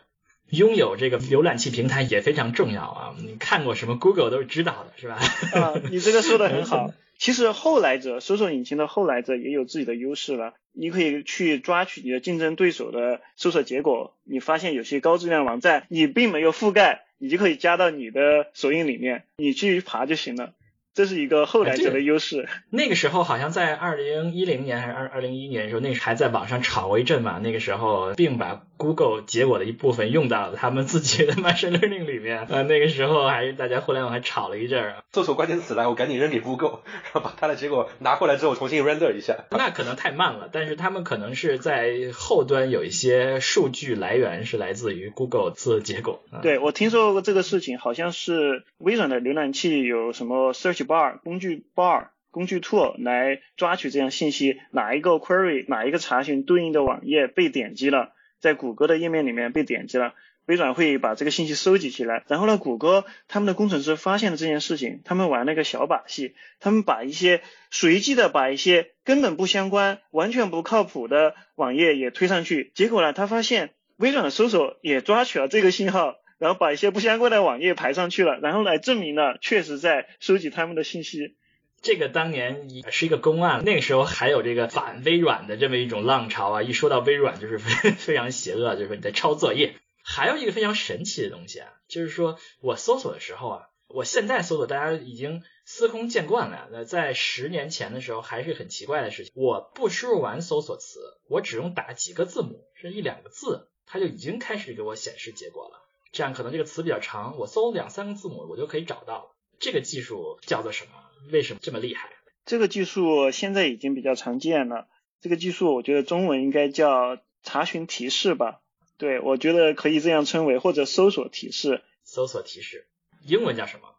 拥有这个浏览器平台也非常重要啊！你看过什么 Google 都是知道的，是吧？啊，你这个说的很好。其实后来者，搜索引擎的后来者也有自己的优势了。你可以去抓取你的竞争对手的搜索结果，你发现有些高质量网站你并没有覆盖，你就可以加到你的索引里面，你去爬就行了。这是一个后来者的优势。那个时候好像在二零一零年还是二二零一一年的时候，那时还在网上炒过一阵嘛。那个时候并把 Google 结果的一部分用到了他们自己的 machine learning 里面。呃，那个时候还是大家互联网还吵了一阵儿。做错关键词来，我赶紧扔给 Google，然后把它的结果拿过来之后重新 render 一下。那可能太慢了，但是他们可能是在后端有一些数据来源是来自于 Google 自结果。对，我听说过这个事情，好像是微软的浏览器有什么 search bar 工具 bar 工具 tool 来抓取这样信息，哪一个 query 哪一个查询对应的网页被点击了，在谷歌的页面里面被点击了，微软会把这个信息收集起来，然后呢，谷歌他们的工程师发现了这件事情，他们玩了一个小把戏，他们把一些随机的把一些根本不相关、完全不靠谱的网页也推上去，结果呢，他发现微软的搜索也抓取了这个信号。然后把一些不相关的网页排上去了，然后来证明了确实在收集他们的信息。这个当年是一个公案，那个时候还有这个反微软的这么一种浪潮啊。一说到微软，就是非 非常邪恶，就是说你在抄作业。还有一个非常神奇的东西啊，就是说我搜索的时候啊，我现在搜索大家已经司空见惯了。那在十年前的时候还是很奇怪的事情。我不输入完搜索词，我只用打几个字母，是一两个字，它就已经开始给我显示结果了。这样可能这个词比较长，我搜两三个字母我就可以找到了。这个技术叫做什么？为什么这么厉害？这个技术现在已经比较常见了。这个技术我觉得中文应该叫查询提示吧？对，我觉得可以这样称为，或者搜索提示。搜索提示，英文叫什么？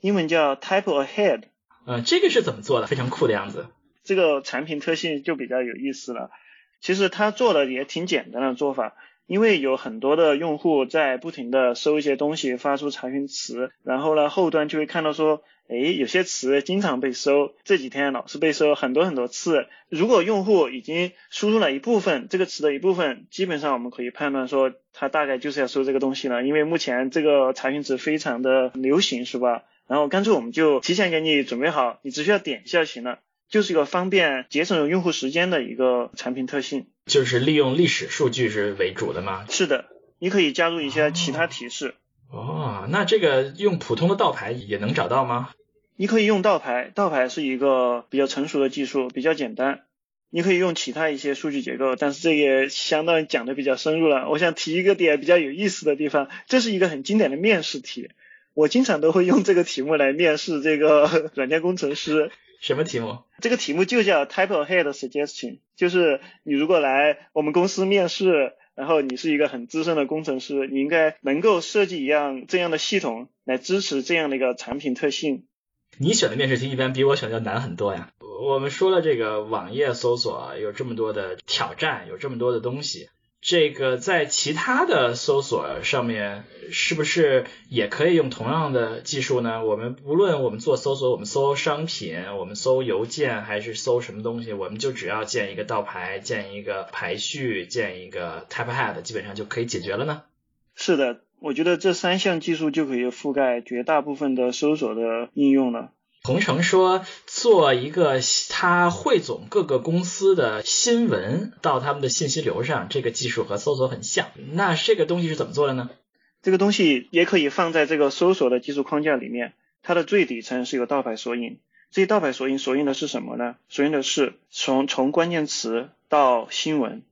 英文叫 Type Ahead。嗯，这个是怎么做的？非常酷的样子。这个产品特性就比较有意思了。其实它做的也挺简单的做法。因为有很多的用户在不停的搜一些东西，发出查询词，然后呢，后端就会看到说，哎，有些词经常被搜，这几天老是被搜很多很多次。如果用户已经输入了一部分这个词的一部分，基本上我们可以判断说，他大概就是要搜这个东西了，因为目前这个查询词非常的流行，是吧？然后干脆我们就提前给你准备好，你只需要点一下就行了。就是一个方便节省用户时间的一个产品特性。就是利用历史数据是为主的吗？是的，你可以加入一些其他提示。哦，那这个用普通的倒排也能找到吗？你可以用倒排，倒排是一个比较成熟的技术，比较简单。你可以用其他一些数据结构，但是这也相当于讲的比较深入了。我想提一个点比较有意思的地方，这是一个很经典的面试题。我经常都会用这个题目来面试这个 软件工程师。什么题目？这个题目就叫 Type Ahead Suggestion，就是你如果来我们公司面试，然后你是一个很资深的工程师，你应该能够设计一样这样的系统来支持这样的一个产品特性。你选的面试题一般比我选的要难很多呀。我们说了这个网页搜索有这么多的挑战，有这么多的东西。这个在其他的搜索上面是不是也可以用同样的技术呢？我们无论我们做搜索，我们搜商品，我们搜邮件，还是搜什么东西，我们就只要建一个倒排，建一个排序，建一个 type head，基本上就可以解决了呢？是的，我觉得这三项技术就可以覆盖绝大部分的搜索的应用了。同城说，做一个他汇总各个公司的新闻到他们的信息流上，这个技术和搜索很像。那这个东西是怎么做的呢？这个东西也可以放在这个搜索的技术框架里面。它的最底层是有倒排索引，这些倒排索引索引的是什么呢？索引的是从从关键词到新闻。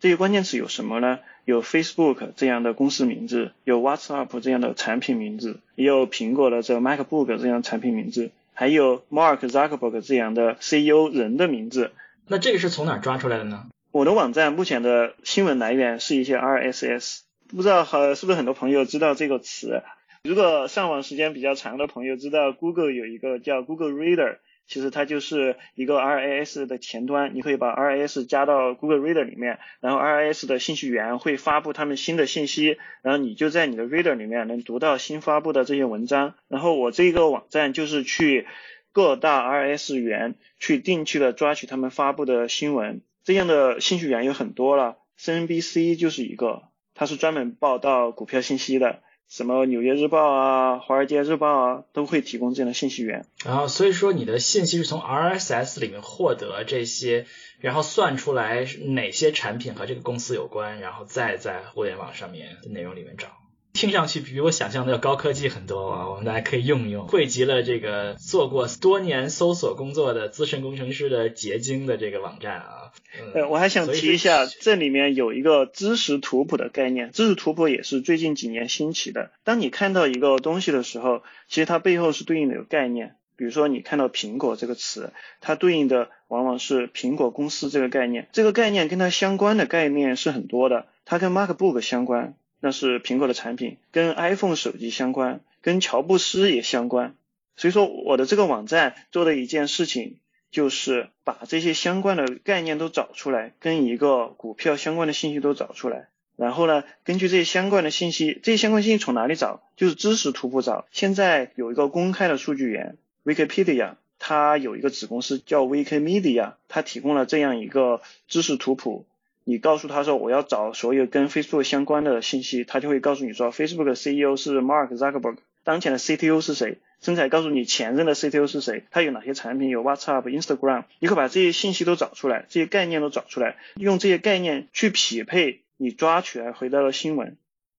这些关键词有什么呢？有 Facebook 这样的公司名字，有 WhatsApp 这样的产品名字，也有苹果的这 MacBook 这样的产品名字。还有 Mark Zuckerberg 这样的 CEO 人的名字，那这个是从哪抓出来的呢？我的网站目前的新闻来源是一些 RSS，不知道和是不是很多朋友知道这个词？如果上网时间比较长的朋友知道，Google 有一个叫 Google Reader。其实它就是一个 RAS 的前端，你可以把 RAS 加到 Google Reader 里面，然后 RAS 的信息源会发布他们新的信息，然后你就在你的 Reader 里面能读到新发布的这些文章。然后我这个网站就是去各大 RAS 源去定期的抓取他们发布的新闻，这样的信息源有很多了，CNBC 就是一个，它是专门报道股票信息的。什么纽约日报啊、华尔街日报啊，都会提供这样的信息源。然后，所以说你的信息是从 RSS 里面获得这些，然后算出来哪些产品和这个公司有关，然后再在互联网上面的内容里面找。听上去比我想象的要高科技很多啊！我们大家可以用一用，汇集了这个做过多年搜索工作的资深工程师的结晶的这个网站啊。呃，我还想提一下，这里面有一个知识图谱的概念，知识图谱也是最近几年兴起的。当你看到一个东西的时候，其实它背后是对应的有概念。比如说你看到苹果这个词，它对应的往往是苹果公司这个概念。这个概念跟它相关的概念是很多的，它跟 MacBook 相关。那是苹果的产品，跟 iPhone 手机相关，跟乔布斯也相关。所以说，我的这个网站做的一件事情，就是把这些相关的概念都找出来，跟一个股票相关的信息都找出来。然后呢，根据这些相关的信息，这些相关信息从哪里找？就是知识图谱找。现在有一个公开的数据源，Wikipedia，它有一个子公司叫 Wikimedia，它提供了这样一个知识图谱。你告诉他说我要找所有跟 Facebook 相关的信息，他就会告诉你说 Facebook 的 CEO 是 Mark Zuckerberg，当前的 CTO 是谁，甚至还告诉你前任的 CTO 是谁，他有哪些产品，有 WhatsApp、Instagram，你可把这些信息都找出来，这些概念都找出来，用这些概念去匹配你抓取来回到的新闻，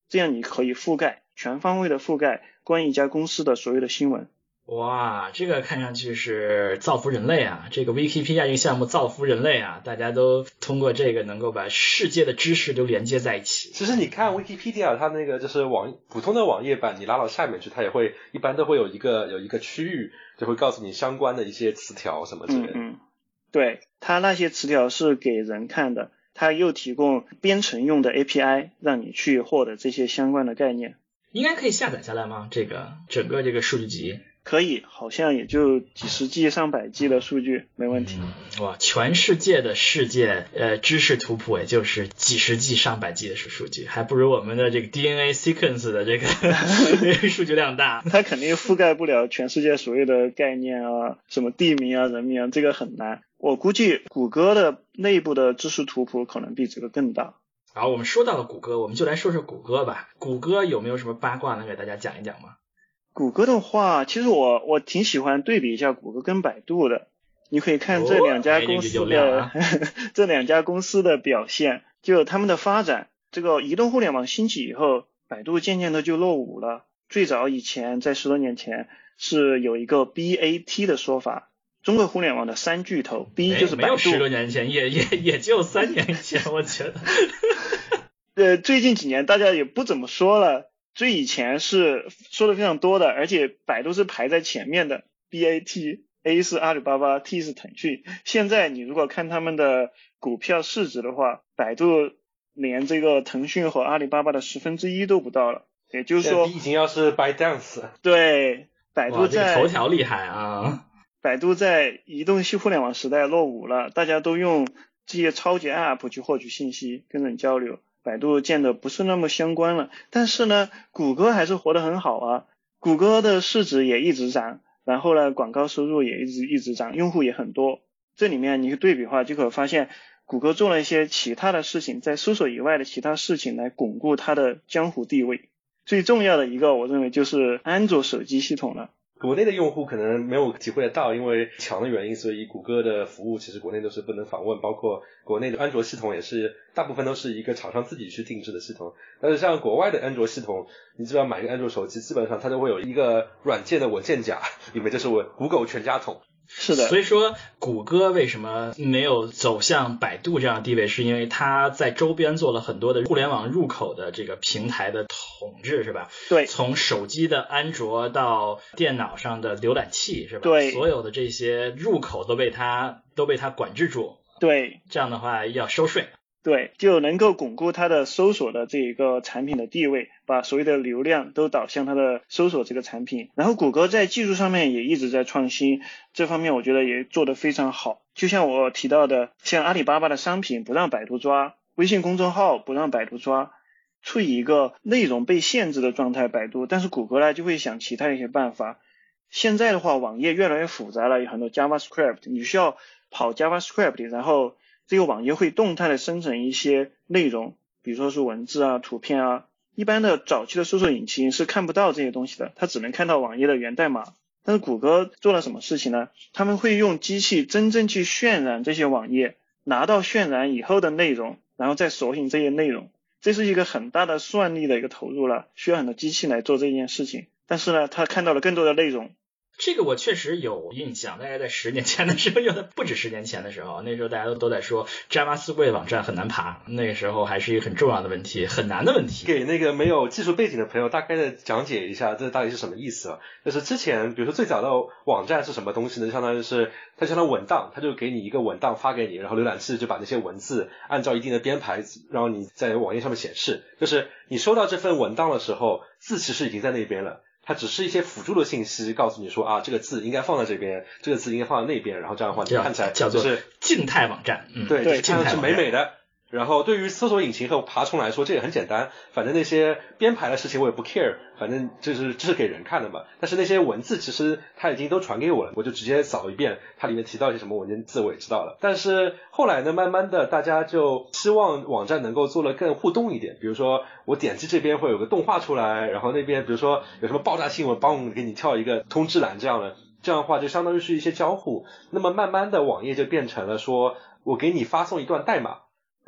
这样你可以覆盖全方位的覆盖关于一家公司的所有的新闻。哇，这个看上去是造福人类啊！这个 Wikipedia 这个项目造福人类啊！大家都通过这个能够把世界的知识都连接在一起。其实你看 Wikipedia 它那个就是网普通的网页版，你拉到下面去，它也会一般都会有一个有一个区域，就会告诉你相关的一些词条什么之类的。嗯嗯，对，它那些词条是给人看的，它又提供编程用的 API，让你去获得这些相关的概念。应该可以下载下来吗？这个整个这个数据集？可以，好像也就几十 G、上百 G 的数据，没问题。哇，全世界的世界呃知识图谱，也就是几十 G、上百 G 的数数据，还不如我们的这个 DNA sequence 的 这个数据量大。它肯定覆盖不了全世界所有的概念啊，什么地名啊、人名啊，这个很难。我估计谷歌的内部的知识图谱可能比这个更大。好，我们说到了谷歌，我们就来说说谷歌吧。谷歌有没有什么八卦能给大家讲一讲吗？谷歌的话，其实我我挺喜欢对比一下谷歌跟百度的。你可以看这两家公司的 这两家公司的表现，就他们的发展。这个移动互联网兴起以后，百度渐渐的就落伍了。最早以前在十多年前是有一个 BAT 的说法，中国互联网的三巨头，B 就是百度。没有十多年前，也也也就三年前，我觉得。呃，最近几年大家也不怎么说了。最以前是说的非常多的，而且百度是排在前面的，BAT。A 是阿里巴巴，T 是腾讯。现在你如果看他们的股票市值的话，百度连这个腾讯和阿里巴巴的十分之一都不到了。也就是说，已经要是 ByteDance。对，百度在头条厉害啊！百度在移动系互联网时代落伍了，大家都用这些超级 App 去获取信息、跟人交流，百度建的不是那么相关了。但是呢，谷歌还是活得很好啊，谷歌的市值也一直涨，然后呢，广告收入也一直一直涨，用户也很多。这里面你去对比的话，就可发现谷歌做了一些其他的事情，在搜索以外的其他事情来巩固它的江湖地位。最重要的一个，我认为就是安卓手机系统了。国内的用户可能没有体会得到，因为墙的原因，所以谷歌的服务其实国内都是不能访问，包括国内的安卓系统也是大部分都是一个厂商自己去定制的系统。但是像国外的安卓系统，你基本上买一个安卓手机，基本上它都会有一个软件的文件夹，里面就是我 Google 全家桶。是的，所以说谷歌为什么没有走向百度这样的地位，是因为它在周边做了很多的互联网入口的这个平台的统治，是吧？对，从手机的安卓到电脑上的浏览器，是吧？对，所有的这些入口都被它都被它管制住。对，这样的话要收税。对，就能够巩固它的搜索的这一个产品的地位，把所有的流量都导向它的搜索这个产品。然后谷歌在技术上面也一直在创新，这方面我觉得也做得非常好。就像我提到的，像阿里巴巴的商品不让百度抓，微信公众号不让百度抓，处于一个内容被限制的状态，百度。但是谷歌呢就会想其他一些办法。现在的话，网页越来越复杂了，有很多 JavaScript，你需要跑 JavaScript，然后。这个网页会动态的生成一些内容，比如说是文字啊、图片啊。一般的早期的搜索引擎是看不到这些东西的，它只能看到网页的源代码。但是谷歌做了什么事情呢？他们会用机器真正去渲染这些网页，拿到渲染以后的内容，然后再索引这些内容。这是一个很大的算力的一个投入了，需要很多机器来做这件事情。但是呢，他看到了更多的内容。这个我确实有印象，大概在十年前的时候，用的不止十年前的时候，那时候大家都都在说 Java 四位网站很难爬，那个时候还是一个很重要的问题，很难的问题。给那个没有技术背景的朋友大概的讲解一下，这到底是什么意思？就是之前，比如说最早的网站是什么东西呢？相当于是它相当于文档，它就给你一个文档发给你，然后浏览器就把那些文字按照一定的编排，然后你在网页上面显示。就是你收到这份文档的时候，字其实已经在那边了。它只是一些辅助的信息，告诉你说啊，这个字应该放在这边，这个字应该放在那边，然后这样的话你看起来就是静态网站，对，看上去美美的。然后对于搜索引擎和爬虫来说，这也很简单。反正那些编排的事情我也不 care，反正就是这是给人看的嘛。但是那些文字其实他已经都传给我了，我就直接扫一遍，它里面提到一些什么文件字我也知道了。但是后来呢，慢慢的大家就希望网站能够做的更互动一点，比如说我点击这边会有个动画出来，然后那边比如说有什么爆炸新闻，帮我们给你跳一个通知栏这样的，这样的话就相当于是一些交互。那么慢慢的网页就变成了说我给你发送一段代码。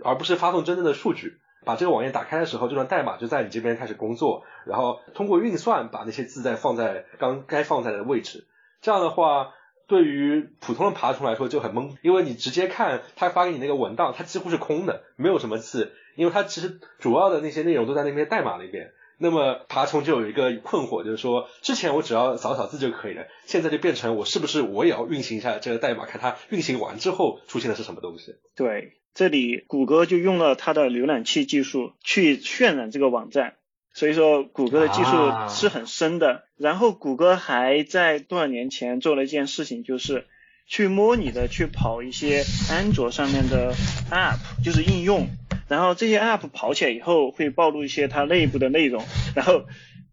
而不是发送真正的数据，把这个网页打开的时候，这段代码就在你这边开始工作，然后通过运算把那些字再放在刚该放在的位置。这样的话，对于普通的爬虫来说就很懵，因为你直接看他发给你那个文档，它几乎是空的，没有什么字，因为它其实主要的那些内容都在那边代码里边。那么爬虫就有一个困惑，就是说之前我只要扫扫字就可以了，现在就变成我是不是我也要运行一下这个代码，看它运行完之后出现的是什么东西？对。这里谷歌就用了它的浏览器技术去渲染这个网站，所以说谷歌的技术是很深的。然后谷歌还在多少年前做了一件事情，就是去模拟的去跑一些安卓上面的 App，就是应用。然后这些 App 跑起来以后会暴露一些它内部的内容，然后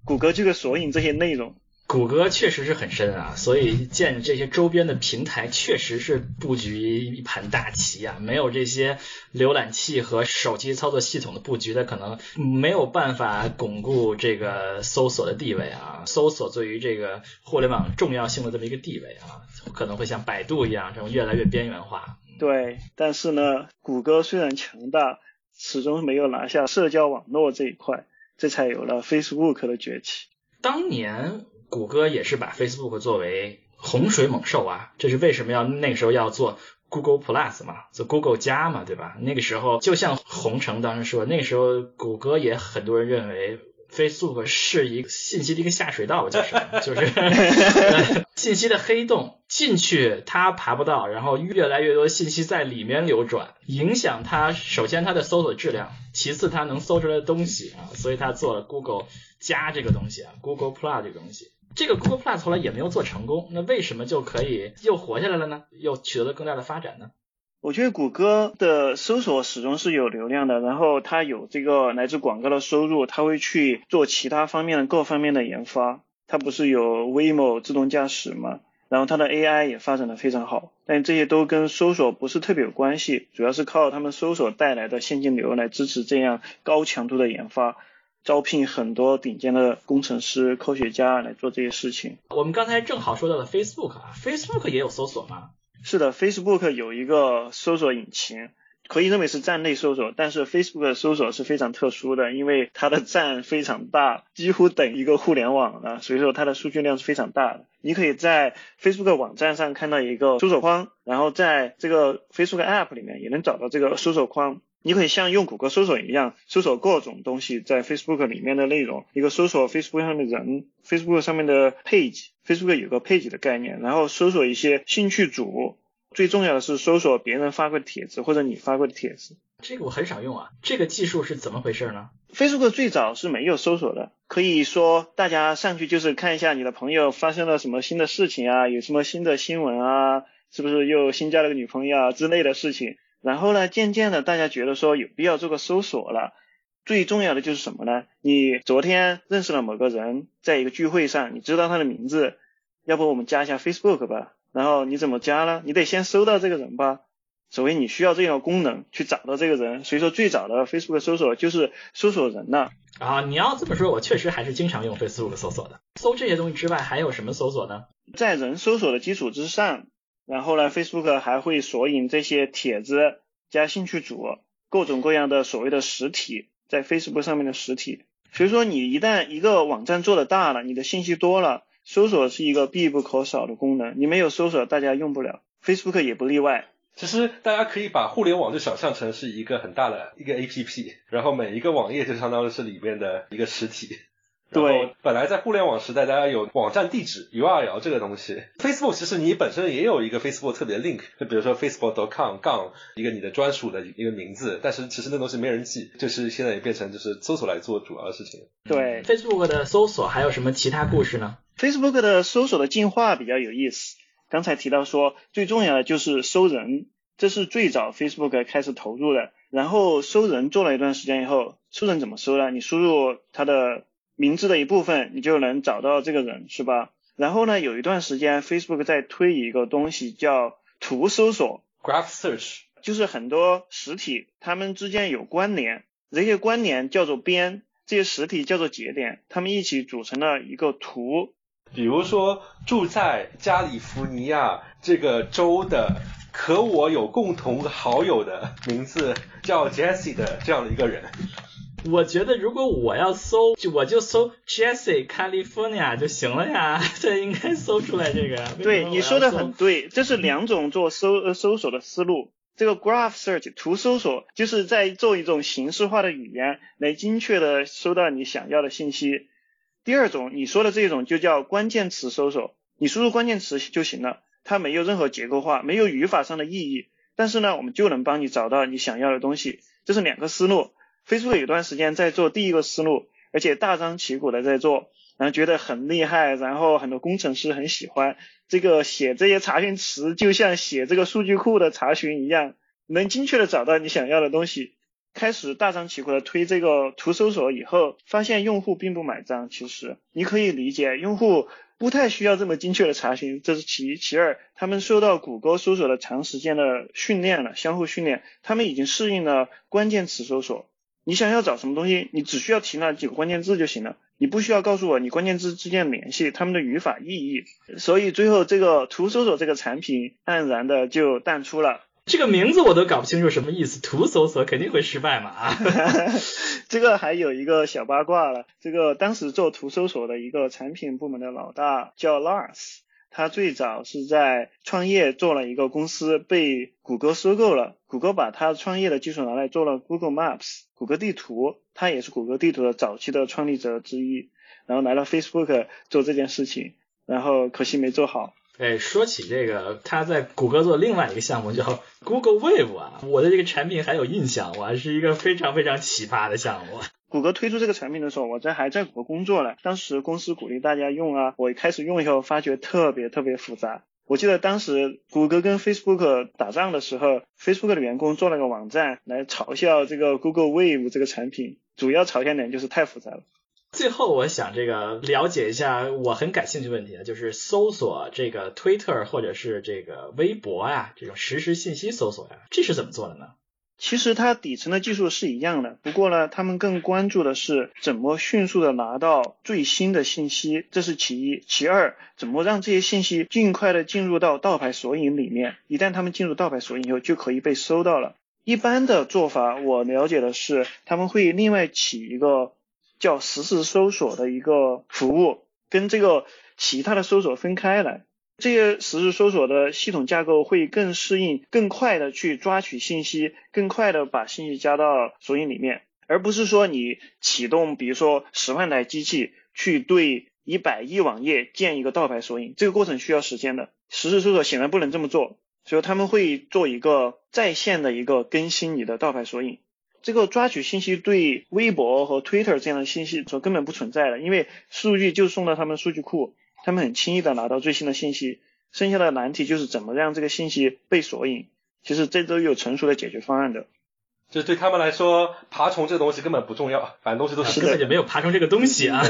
谷歌就会索引这些内容。谷歌确实是很深啊，所以建这些周边的平台确实是布局一盘大棋啊。没有这些浏览器和手机操作系统的布局，它可能没有办法巩固这个搜索的地位啊。搜索对于这个互联网重要性的这么一个地位啊，可能会像百度一样这种越来越边缘化。对，但是呢，谷歌虽然强大，始终没有拿下社交网络这一块，这才有了 Facebook 的崛起。当年。谷歌也是把 Facebook 作为洪水猛兽啊，这是为什么要那个时候要做 Google Plus 嘛，做 Google 加嘛，对吧？那个时候就像洪城当时说，那个时候谷歌也很多人认为 Facebook 是一个信息的一个下水道吧，就是 就是呃信息的黑洞，进去它爬不到，然后越来越多信息在里面流转，影响它首先它的搜索质量，其次它能搜出来的东西啊，所以它做了 Google 加这个东西啊，Google Plus 这个东西。这个 Google Plus 后来也没有做成功，那为什么就可以又活下来了呢？又取得了更大的发展呢？我觉得谷歌的搜索始终是有流量的，然后它有这个来自广告的收入，它会去做其他方面的各方面的研发。它不是有 Waymo 自动驾驶吗？然后它的 AI 也发展的非常好，但这些都跟搜索不是特别有关系，主要是靠他们搜索带来的现金流来支持这样高强度的研发，招聘很多顶尖的工程师、科学家来做这些事情。我们刚才正好说到了 Facebook 啊，Facebook 也有搜索吗？是的，Facebook 有一个搜索引擎，可以认为是站内搜索，但是 Facebook 的搜索是非常特殊的，因为它的站非常大，几乎等一个互联网了，所以说它的数据量是非常大的。你可以在 Facebook 网站上看到一个搜索框，然后在这个 Facebook App 里面也能找到这个搜索框。你可以像用谷歌搜索一样搜索各种东西在 Facebook 里面的内容，一个搜索 Facebook 上的人，Facebook 上面的 page，Facebook 有个 page 的概念，然后搜索一些兴趣组，最重要的是搜索别人发过的帖子或者你发过的帖子。这个我很少用啊，这个技术是怎么回事呢？Facebook 最早是没有搜索的，可以说大家上去就是看一下你的朋友发生了什么新的事情啊，有什么新的新闻啊，是不是又新交了个女朋友啊之类的事情。然后呢，渐渐的大家觉得说有必要做个搜索了。最重要的就是什么呢？你昨天认识了某个人，在一个聚会上，你知道他的名字，要不我们加一下 Facebook 吧？然后你怎么加呢？你得先搜到这个人吧。所以你需要这样的功能去找到这个人。所以说最早的 Facebook 搜索就是搜索人呐。啊，你要这么说，我确实还是经常用 Facebook 搜索的。搜这些东西之外，还有什么搜索呢？在人搜索的基础之上，然后呢，Facebook 还会索引这些帖子加兴趣组，各种各样的所谓的实体，在 Facebook 上面的实体。所以说，你一旦一个网站做的大了，你的信息多了，搜索是一个必不可少的功能。你没有搜索，大家用不了，Facebook 也不例外。其实大家可以把互联网就想象成是一个很大的一个 APP，然后每一个网页就相当于是里面的一个实体。对，本来在互联网时代，大家有网站地址 URL 这个东西。Facebook 其实你本身也有一个 Facebook 特别 link，就比如说 facebook.com 杠一个你的专属的一个名字，但是其实那东西没人记，就是现在也变成就是搜索来做主要的事情。对，Facebook 的搜索还有什么其他故事呢？Facebook 的搜索的进化比较有意思。刚才提到说，最重要的就是搜人，这是最早 Facebook 开始投入的。然后搜人做了一段时间以后，搜人怎么搜呢？你输入它的名字的一部分，你就能找到这个人，是吧？然后呢，有一段时间 Facebook 在推一个东西叫图搜索 （Graph Search），就是很多实体它们之间有关联，这些关联叫做边，这些实体叫做节点，它们一起组成了一个图。比如说，住在加利福尼亚这个州的，和我有共同好友的名字叫 Jesse 的这样的一个人。我觉得如果我要搜，就我就搜 Jesse California 就行了呀，这应该搜出来这个呀。对，你说的很对，这是两种做搜呃搜索的思路。这个 graph search 图搜索就是在做一种形式化的语言来精确的搜到你想要的信息。第二种你说的这种就叫关键词搜索，你输入关键词就行了，它没有任何结构化，没有语法上的意义，但是呢，我们就能帮你找到你想要的东西。这是两个思路。Facebook 有段时间在做第一个思路，而且大张旗鼓的在做，然后觉得很厉害，然后很多工程师很喜欢这个写这些查询词，就像写这个数据库的查询一样，能精确的找到你想要的东西。开始大张旗鼓的推这个图搜索以后，发现用户并不买账。其实你可以理解，用户不太需要这么精确的查询，这是其一。其二，他们受到谷歌搜索的长时间的训练了，相互训练，他们已经适应了关键词搜索。你想要找什么东西，你只需要提那几个关键字就行了，你不需要告诉我你关键字之间的联系，它们的语法意义。所以最后这个图搜索这个产品黯然的就淡出了。这个名字我都搞不清楚什么意思，图搜索肯定会失败嘛啊！这个还有一个小八卦了，这个当时做图搜索的一个产品部门的老大叫 Lars，他最早是在创业做了一个公司，被谷歌收购了。谷歌把他创业的技术拿来做了 Google Maps，谷歌地图。他也是谷歌地图的早期的创立者之一。然后来了 Facebook 做这件事情，然后可惜没做好。哎，说起这个，他在谷歌做另外一个项目叫 Google Wave 啊，我对这个产品还有印象，我还是一个非常非常奇葩的项目。谷歌推出这个产品的时候，我在还在谷歌工作呢。当时公司鼓励大家用啊，我一开始用以后发觉特别特别复杂。我记得当时谷歌跟 Facebook 打仗的时候，Facebook 的员工做了个网站来嘲笑这个 Google Wave 这个产品，主要嘲笑点就是太复杂了。最后我想这个了解一下我很感兴趣的问题呢，就是搜索这个 Twitter 或者是这个微博呀，这种实时信息搜索呀，这是怎么做的呢？其实它底层的技术是一样的，不过呢，他们更关注的是怎么迅速的拿到最新的信息，这是其一。其二，怎么让这些信息尽快的进入到盗版索引里面，一旦他们进入盗版索引以后，就可以被搜到了。一般的做法，我了解的是，他们会另外起一个叫实时搜索的一个服务，跟这个其他的搜索分开来。这些实时搜索的系统架构会更适应、更快的去抓取信息，更快的把信息加到索引里面，而不是说你启动，比如说十万台机器去对一百亿网页建一个倒排索引，这个过程需要时间的。实时搜索显然不能这么做，所以他们会做一个在线的一个更新你的倒排索引。这个抓取信息对微博和 Twitter 这样的信息说根本不存在的，因为数据就送到他们数据库。他们很轻易的拿到最新的信息，剩下的难题就是怎么让这个信息被索引。其实这都有成熟的解决方案的。就对他们来说，爬虫这个东西根本不重要，反正东西都是根本就没有爬虫这个东西啊。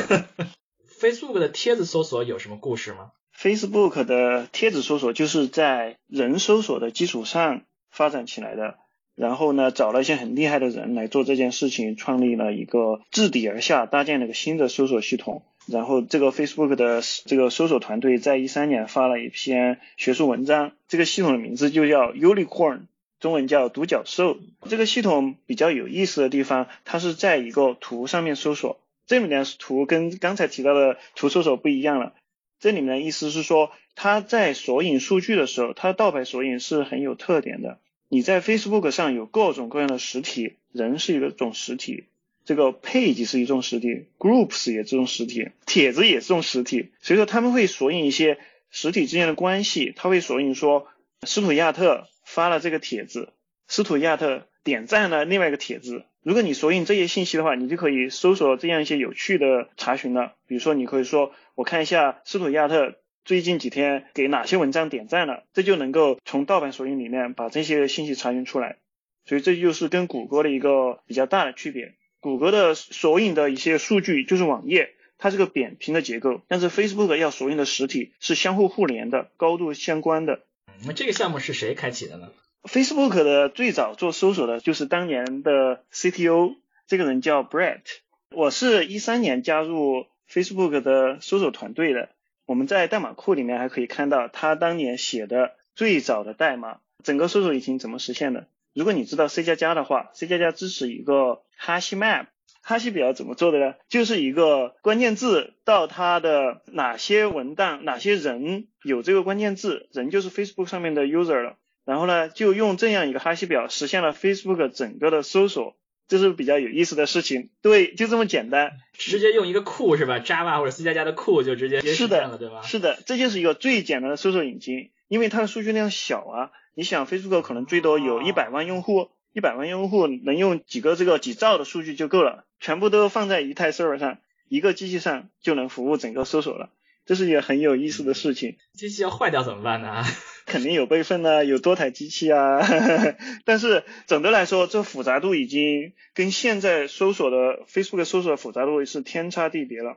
Facebook 的帖子搜索有什么故事吗？Facebook 的帖子搜索就是在人搜索的基础上发展起来的，然后呢，找了一些很厉害的人来做这件事情，创立了一个自底而下搭建了一个新的搜索系统。然后这个 Facebook 的这个搜索团队在一三年发了一篇学术文章，这个系统的名字就叫 Unicorn，中文叫独角兽。这个系统比较有意思的地方，它是在一个图上面搜索，这里面图跟刚才提到的图搜索不一样了。这里面的意思是说，它在索引数据的时候，它盗版索引是很有特点的。你在 Facebook 上有各种各样的实体，人是一种实体。这个 page 是一种实体，groups 也是一种实体，帖子也是一种实体，所以说他们会索引一些实体之间的关系，他会索引说，斯图亚特发了这个帖子，斯图亚特点赞了另外一个帖子，如果你索引这些信息的话，你就可以搜索这样一些有趣的查询了，比如说你可以说，我看一下斯图亚特最近几天给哪些文章点赞了，这就能够从盗版索引里面把这些信息查询出来，所以这就是跟谷歌的一个比较大的区别。谷歌的索引的一些数据就是网页，它是个扁平的结构，但是 Facebook 要索引的实体是相互互联的、高度相关的。那这个项目是谁开启的呢？Facebook 的最早做搜索的就是当年的 CTO，这个人叫 Brett。我是一三年加入 Facebook 的搜索团队的。我们在代码库里面还可以看到他当年写的最早的代码，整个搜索引擎怎么实现的。如果你知道 C 加加的话，C 加加支持一个哈希 map，哈希表怎么做的呢？就是一个关键字到它的哪些文档、哪些人有这个关键字，人就是 Facebook 上面的 user 了。然后呢，就用这样一个哈希表实现了 Facebook 整个的搜索，这是比较有意思的事情。对，就这么简单，直接用一个库是吧？Java 或者 C 加加的库就直接实现了，对吧？是的，这就是一个最简单的搜索引擎，因为它的数据量小啊。你想，Facebook 可能最多有一百万用户，一百万用户能用几个这个几兆的数据就够了，全部都放在一台 server 上，一个机器上就能服务整个搜索了，这是一个很有意思的事情。机器要坏掉怎么办呢？肯定有备份啊，有多台机器啊。但是总的来说，这复杂度已经跟现在搜索的 Facebook 搜索的复杂度是天差地别了。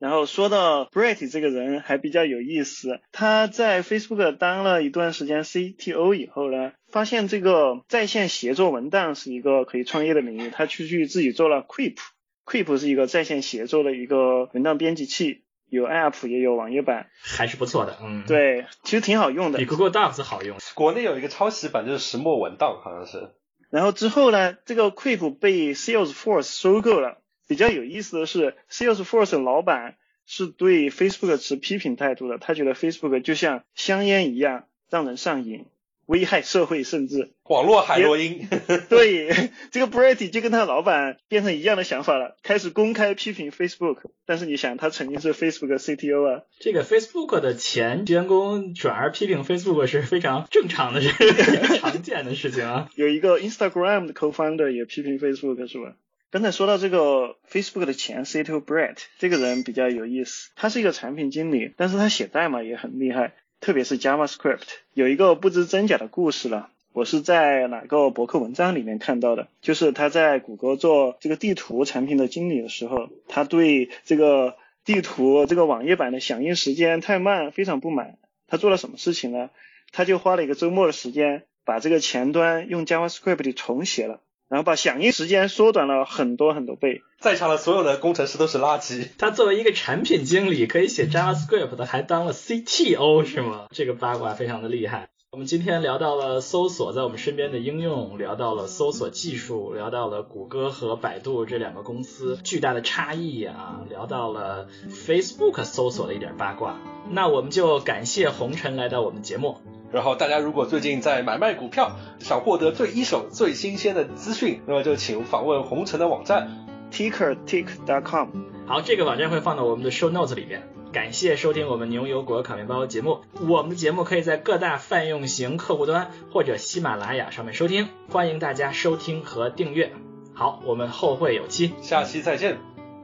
然后说到 Brett 这个人还比较有意思，他在 Facebook 当了一段时间 CTO 以后呢，发现这个在线协作文档是一个可以创业的领域，他出去自己做了 Quip，Quip 是一个在线协作的一个文档编辑器，有 App 也有网页版，还是不错的，嗯，对，其实挺好用的，比 Google Docs 好用。国内有一个抄袭版，就是石墨文档，好像是。然后之后呢，这个 Quip 被 Salesforce 收购了。比较有意思的是，Salesforce 老板是对 Facebook 持批评态度的，他觉得 Facebook 就像香烟一样让人上瘾。危害社会，甚至 网络海洛因。对，这个 Brady 就跟他老板变成一样的想法了，开始公开批评 Facebook。但是你想，他曾经是 Facebook CTO 啊。这个 Facebook 的前员工转而批评 Facebook 是非常正常的，常见的事情啊。有一个 Instagram 的 co-founder 也批评 Facebook 是吧？刚才说到这个 Facebook 的前 CTO Brett，这个人比较有意思，他是一个产品经理，但是他写代码也很厉害。特别是 JavaScript 有一个不知真假的故事了，我是在哪个博客文章里面看到的，就是他在谷歌做这个地图产品的经理的时候，他对这个地图这个网页版的响应时间太慢非常不满。他做了什么事情呢？他就花了一个周末的时间，把这个前端用 JavaScript 重写了。然后把响应时间缩短了很多很多倍，在场的所有的工程师都是垃圾。他作为一个产品经理，可以写 JavaScript，的还当了 CTO 是吗？这个八卦非常的厉害。我们今天聊到了搜索在我们身边的应用，聊到了搜索技术，聊到了谷歌和百度这两个公司巨大的差异啊，聊到了 Facebook 搜索的一点八卦。那我们就感谢红尘来到我们节目。然后大家如果最近在买卖股票，想获得最一手、最新鲜的资讯，那么就请访问红尘的网站 tickertick.com。好，这个网站会放到我们的 show notes 里面。感谢收听我们牛油果烤面包节目。我们的节目可以在各大泛用型客户端或者喜马拉雅上面收听，欢迎大家收听和订阅。好，我们后会有期，下期再见，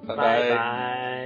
拜拜。